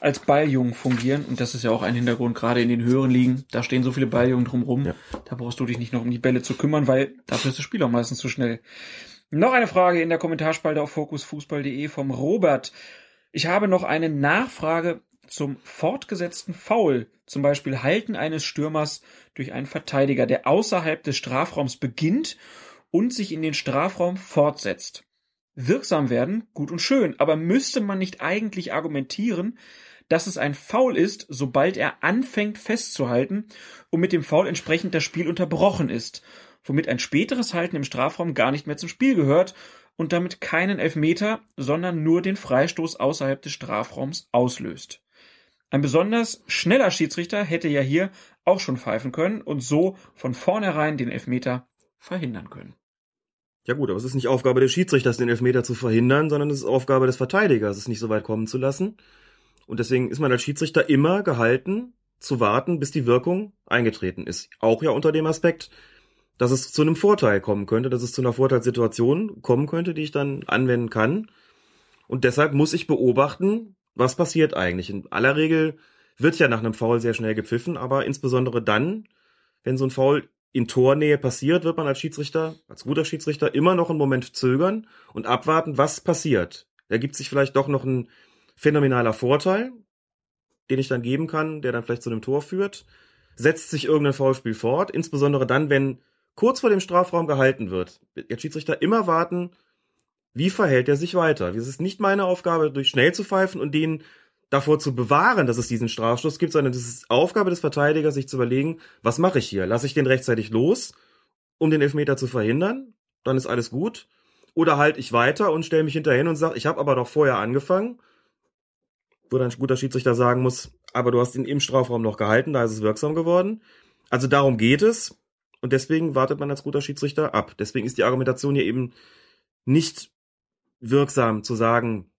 als Balljungen fungieren. Und das ist ja auch ein Hintergrund, gerade in den höheren Ligen. Da stehen so viele Balljungen drumrum. Ja. Da brauchst du dich nicht noch um die Bälle zu kümmern, weil dafür ist das Spiel auch meistens zu schnell. Noch eine Frage in der Kommentarspalte auf fokusfußball.de vom Robert. Ich habe noch eine Nachfrage zum fortgesetzten Foul, zum Beispiel Halten eines Stürmers durch einen Verteidiger, der außerhalb des Strafraums beginnt und sich in den Strafraum fortsetzt. Wirksam werden, gut und schön, aber müsste man nicht eigentlich argumentieren, dass es ein Foul ist, sobald er anfängt festzuhalten und mit dem Foul entsprechend das Spiel unterbrochen ist womit ein späteres Halten im Strafraum gar nicht mehr zum Spiel gehört und damit keinen Elfmeter, sondern nur den Freistoß außerhalb des Strafraums auslöst. Ein besonders schneller Schiedsrichter hätte ja hier auch schon pfeifen können und so von vornherein den Elfmeter verhindern können. Ja gut, aber es ist nicht Aufgabe des Schiedsrichters, den Elfmeter zu verhindern, sondern es ist Aufgabe des Verteidigers, es nicht so weit kommen zu lassen. Und deswegen ist man als Schiedsrichter immer gehalten, zu warten, bis die Wirkung eingetreten ist. Auch ja unter dem Aspekt, dass es zu einem Vorteil kommen könnte, dass es zu einer Vorteilssituation kommen könnte, die ich dann anwenden kann. Und deshalb muss ich beobachten, was passiert eigentlich. In aller Regel wird ja nach einem Foul sehr schnell gepfiffen, aber insbesondere dann, wenn so ein Foul in Tornähe passiert, wird man als Schiedsrichter, als guter Schiedsrichter immer noch einen Moment zögern und abwarten, was passiert. Da gibt sich vielleicht doch noch ein phänomenaler Vorteil, den ich dann geben kann, der dann vielleicht zu einem Tor führt. Setzt sich irgendein Foulspiel fort, insbesondere dann, wenn kurz vor dem Strafraum gehalten wird, der Schiedsrichter immer warten, wie verhält er sich weiter. Es ist nicht meine Aufgabe, durch schnell zu pfeifen und den davor zu bewahren, dass es diesen Strafstoß gibt, sondern es ist Aufgabe des Verteidigers, sich zu überlegen, was mache ich hier? Lasse ich den rechtzeitig los, um den Elfmeter zu verhindern? Dann ist alles gut. Oder halte ich weiter und stelle mich hinterher und sage, ich habe aber doch vorher angefangen, wo dann ein guter Schiedsrichter sagen muss, aber du hast ihn im Strafraum noch gehalten, da ist es wirksam geworden. Also darum geht es. Und deswegen wartet man als guter Schiedsrichter ab. Deswegen ist die Argumentation hier eben nicht wirksam zu sagen,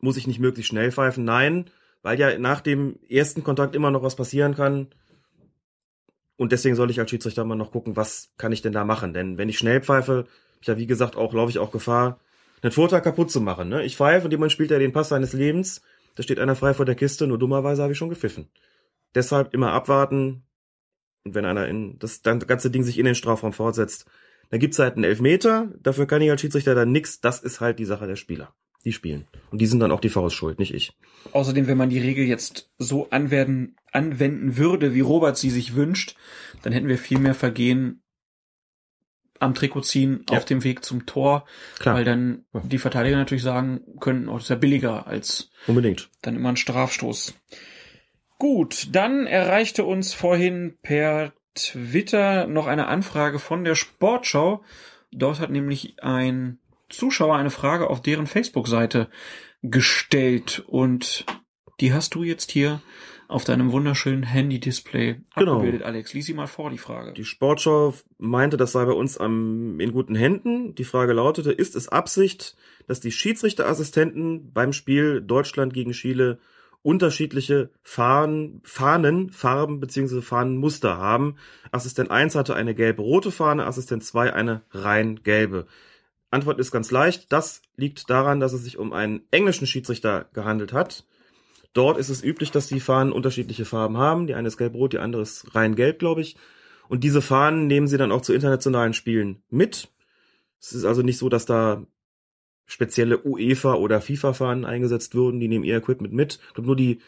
muss ich nicht möglichst schnell pfeifen. Nein, weil ja nach dem ersten Kontakt immer noch was passieren kann. Und deswegen soll ich als Schiedsrichter mal noch gucken, was kann ich denn da machen? Denn wenn ich schnell pfeife, ich ja wie gesagt auch, laufe ich auch Gefahr, einen Vorteil kaputt zu machen. Ne? Ich pfeife und jemand spielt ja den Pass seines Lebens. Da steht einer frei vor der Kiste, nur dummerweise habe ich schon gepfiffen. Deshalb immer abwarten, und wenn einer in das ganze Ding sich in den Strafraum fortsetzt, Dann gibt's halt einen Elfmeter, dafür kann ich als Schiedsrichter dann nix. Das ist halt die Sache der Spieler. Die spielen. Und die sind dann auch die Faust schuld, nicht ich. Außerdem, wenn man die Regel jetzt so anwerden, anwenden würde, wie Robert sie sich wünscht, dann hätten wir viel mehr Vergehen am Trikot ziehen Ja. auf dem Weg zum Tor, Klar. weil dann die Verteidiger natürlich sagen können, oh, das ist ja billiger als Unbedingt. dann immer ein Strafstoß. Gut, dann erreichte uns vorhin per Twitter noch eine Anfrage von der Sportschau. Dort hat nämlich ein Zuschauer eine Frage auf deren Facebook-Seite gestellt und die hast du jetzt hier auf deinem wunderschönen Handy-Display Genau. abgebildet, Alex. Lies sie mal vor, die Frage. Die Sportschau meinte, das sei bei uns am, in guten Händen. Die Frage lautete, ist es Absicht, dass die Schiedsrichterassistenten beim Spiel Deutschland gegen Chile unterschiedliche Fahnen, Fahnen, Farben bzw. Fahnenmuster haben? Assistent 1 hatte eine gelb-rote Fahne, Assistent 2 eine rein gelbe. Antwort ist ganz leicht. Das liegt daran, dass es sich um einen englischen Schiedsrichter gehandelt hat. Dort ist es üblich, dass die Fahnen unterschiedliche Farben haben. Die eine ist gelb-rot, die andere ist rein gelb, glaube ich. Und diese Fahnen nehmen sie dann auch zu internationalen Spielen mit. Es ist also nicht so, dass da spezielle UEFA oder FIFA-Fahnen eingesetzt würden. Die nehmen ihr Equipment mit. Ich glaube, nur die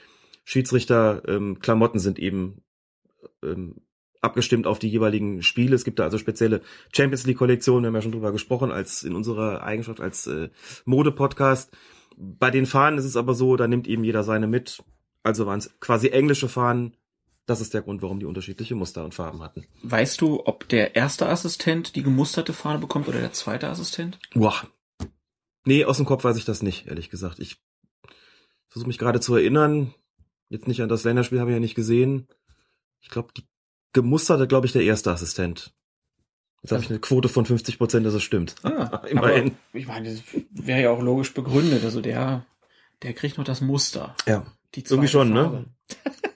Schiedsrichter-Klamotten sind eben ähm, abgestimmt auf die jeweiligen Spiele. Es gibt da also spezielle Champions League-Kollektionen, wir haben ja schon drüber gesprochen, als in unserer Eigenschaft als äh, Mode-Podcast. Bei den Fahnen ist es aber so, da nimmt eben jeder seine mit. Also waren es quasi englische Fahnen. Das ist der Grund, warum die unterschiedliche Muster und Farben hatten. Weißt du, ob der erste Assistent die gemusterte Fahne bekommt oder der zweite Assistent? Boah. Nee, aus dem Kopf weiß ich das nicht, ehrlich gesagt. Ich versuche mich gerade zu erinnern. Jetzt nicht an das Länderspiel, habe ich ja nicht gesehen. Ich glaube, die gemusterte, glaube ich, der erste Assistent. Jetzt habe ich eine Quote von 50 Prozent, dass es stimmt. Ah, Immerhin. Ich meine, das wäre ja auch logisch begründet. Also der, der kriegt noch das Muster. Ja. Die Irgendwie schon, ne? Farbe.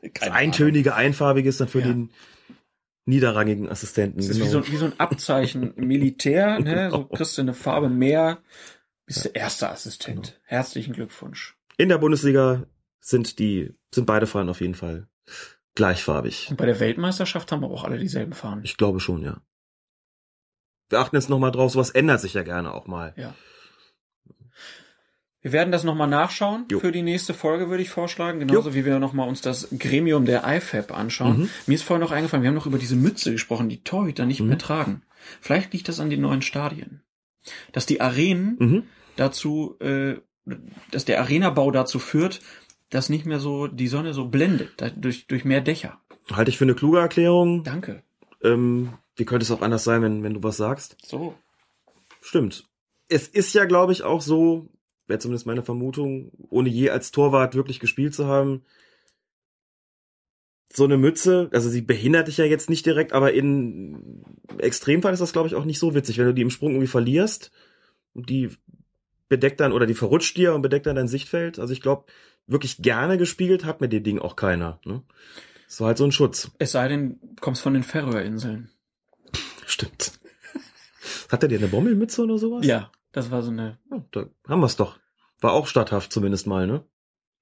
Das Keine Ahnung. eintönige, einfarbige ist dann für Ja. den niederrangigen Assistenten. Das ist wie, genau. so, wie so ein Abzeichen Militär, ne? So kriegst du eine Farbe mehr, bist der erste Assistent. Herzlichen Glückwunsch. In der Bundesliga sind die, sind beide Fahnen auf jeden Fall gleichfarbig. Und bei der Weltmeisterschaft haben wir auch alle dieselben Fahnen. Ich glaube schon, ja. Wir achten jetzt nochmal drauf, sowas ändert sich ja gerne auch mal. Ja. Wir werden das nochmal nachschauen Jo. für die nächste Folge, würde ich vorschlagen. Genauso wie wir nochmal uns das Gremium der IFAB anschauen. Mhm. Mir ist vorhin noch eingefallen, wir haben noch über diese Mütze gesprochen, die Torhüter nicht Mhm. mehr tragen. Vielleicht liegt das an den neuen Stadien. Dass die Arenen Mhm. Dazu, äh, dass der Arenabau dazu führt, dass nicht mehr so die Sonne so blendet, durch, durch mehr Dächer. Halte ich für eine kluge Erklärung. Danke. Ähm, wie könnte es auch anders sein, wenn, wenn du was sagst? So. Stimmt. Es ist ja, glaube ich, auch so, wäre zumindest meine Vermutung, ohne je als Torwart wirklich gespielt zu haben, so eine Mütze, also sie behindert dich ja jetzt nicht direkt, aber in Extremfall ist das, glaube ich, auch nicht so witzig, wenn du die im Sprung irgendwie verlierst und die bedeckt dann oder die verrutscht dir und bedeckt dann dein Sichtfeld. Also ich glaube, wirklich gerne gespielt hat mit dem Ding auch keiner. Ne? War halt so ein Schutz. Es sei denn, du kommst von den Färöerinseln. Stimmt. Hat er dir eine Bommelmütze oder sowas? Ja, das war so eine Ja, da haben wir's doch. War auch statthaft zumindest mal, ne?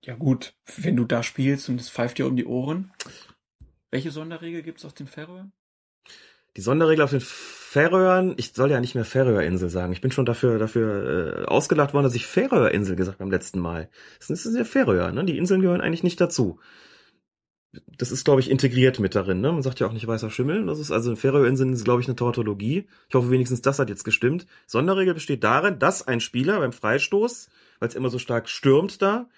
Ja gut, wenn du da spielst und es pfeift dir um die Ohren. Welche Sonderregel gibt's auf den Färöern? Die Sonderregel auf den Färöern, ich soll ja nicht mehr Färöerinsel sagen. Ich bin schon dafür, dafür äh, ausgelacht worden, dass ich Färöerinsel gesagt beim letzten Mal. Das ist ja Färöer, ne? Die Inseln gehören eigentlich nicht dazu. Das ist, glaube ich, integriert mit darin, ne? Man sagt ja auch nicht weißer Schimmel. Das ist also Färöerinseln ist, glaube ich, eine Tautologie. Ich hoffe wenigstens, das hat jetzt gestimmt. Sonderregel besteht darin, dass ein Spieler beim Freistoß, weil es immer so stark stürmt da,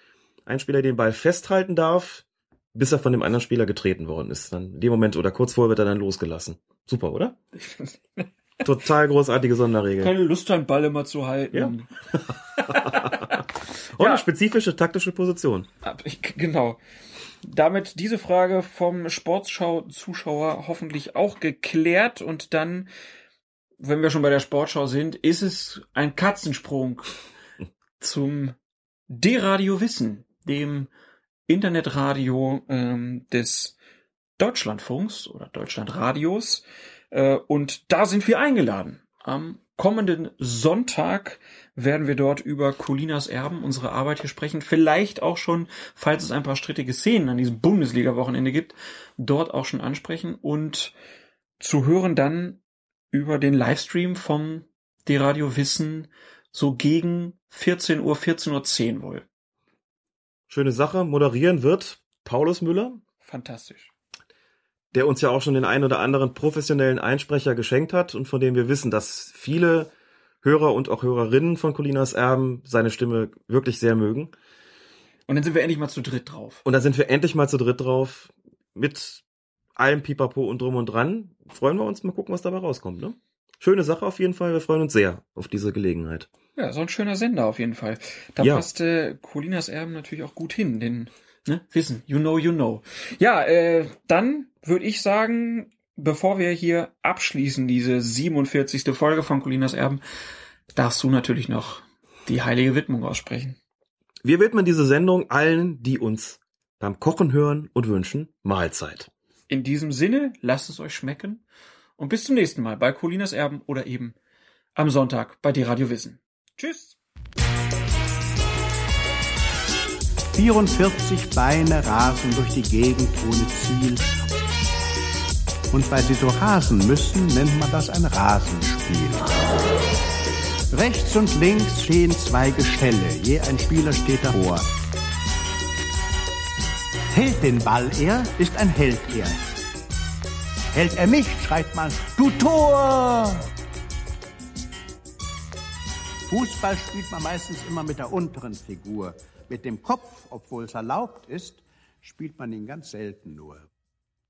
ein Spieler den Ball festhalten darf, bis er von dem anderen Spieler getreten worden ist. Dann in dem Moment oder kurz vorher wird er dann losgelassen. Super, oder? Total großartige Sonderregel. Keine Lust, einen Ball immer zu halten. Ja. Und Ja. eine spezifische taktische Position. Genau. Damit diese Frage vom Sportschau-Zuschauer hoffentlich auch geklärt und dann, wenn wir schon bei der Sportschau sind, ist es ein Katzensprung zum D-Radio Wissen, dem Internetradio ähm, des Deutschlandfunks oder Deutschlandradios. Äh, und da sind wir eingeladen. Am kommenden Sonntag werden wir dort über Colinas Erben, unsere Arbeit hier sprechen. Vielleicht auch schon, falls es ein paar strittige Szenen an diesem Bundesliga-Wochenende gibt, dort auch schon ansprechen und zu hören dann über den Livestream vom D-Radio Wissen so gegen 14 Uhr, 14.10 Uhr wohl. Schöne Sache. Moderieren wird Paulus Müller, Fantastisch. der uns ja auch schon den einen oder anderen professionellen Einsprecher geschenkt hat und von dem wir wissen, dass viele Hörer und auch Hörerinnen von Colinas Erben seine Stimme wirklich sehr mögen. Und dann sind wir endlich mal zu dritt drauf. Und da sind wir endlich mal zu dritt drauf mit allem Pipapo und drum und dran. Freuen wir uns mal gucken, was dabei rauskommt, ne? Schöne Sache auf jeden Fall. Wir freuen uns sehr auf diese Gelegenheit. Ja, so ein schöner Sender auf jeden Fall. Da Ja. passte Colinas Erben natürlich auch gut hin, denn ne, Wissen, you know, you know. Ja, äh, dann würde ich sagen, bevor wir hier abschließen, diese 47. Folge von Colinas Erben, darfst du natürlich noch die heilige Widmung aussprechen. Wir widmen diese Sendung allen, die uns beim Kochen hören und wünschen Mahlzeit. In diesem Sinne, lasst es euch schmecken und bis zum nächsten Mal bei Colinas Erben oder eben am Sonntag bei die Radio Wissen. Tschüss! 44 Beine rasen durch die Gegend ohne Ziel. Und weil sie so rasen müssen, nennt man das ein Rasenspiel. Rechts und links stehen zwei Gestelle, je ein Spieler steht davor. Hält den Ball er, ist ein Held er. Hält er nicht, schreit man, du Tor! Fußball spielt man meistens immer mit der unteren Figur. Mit dem Kopf, obwohl es erlaubt ist, spielt man ihn ganz selten nur.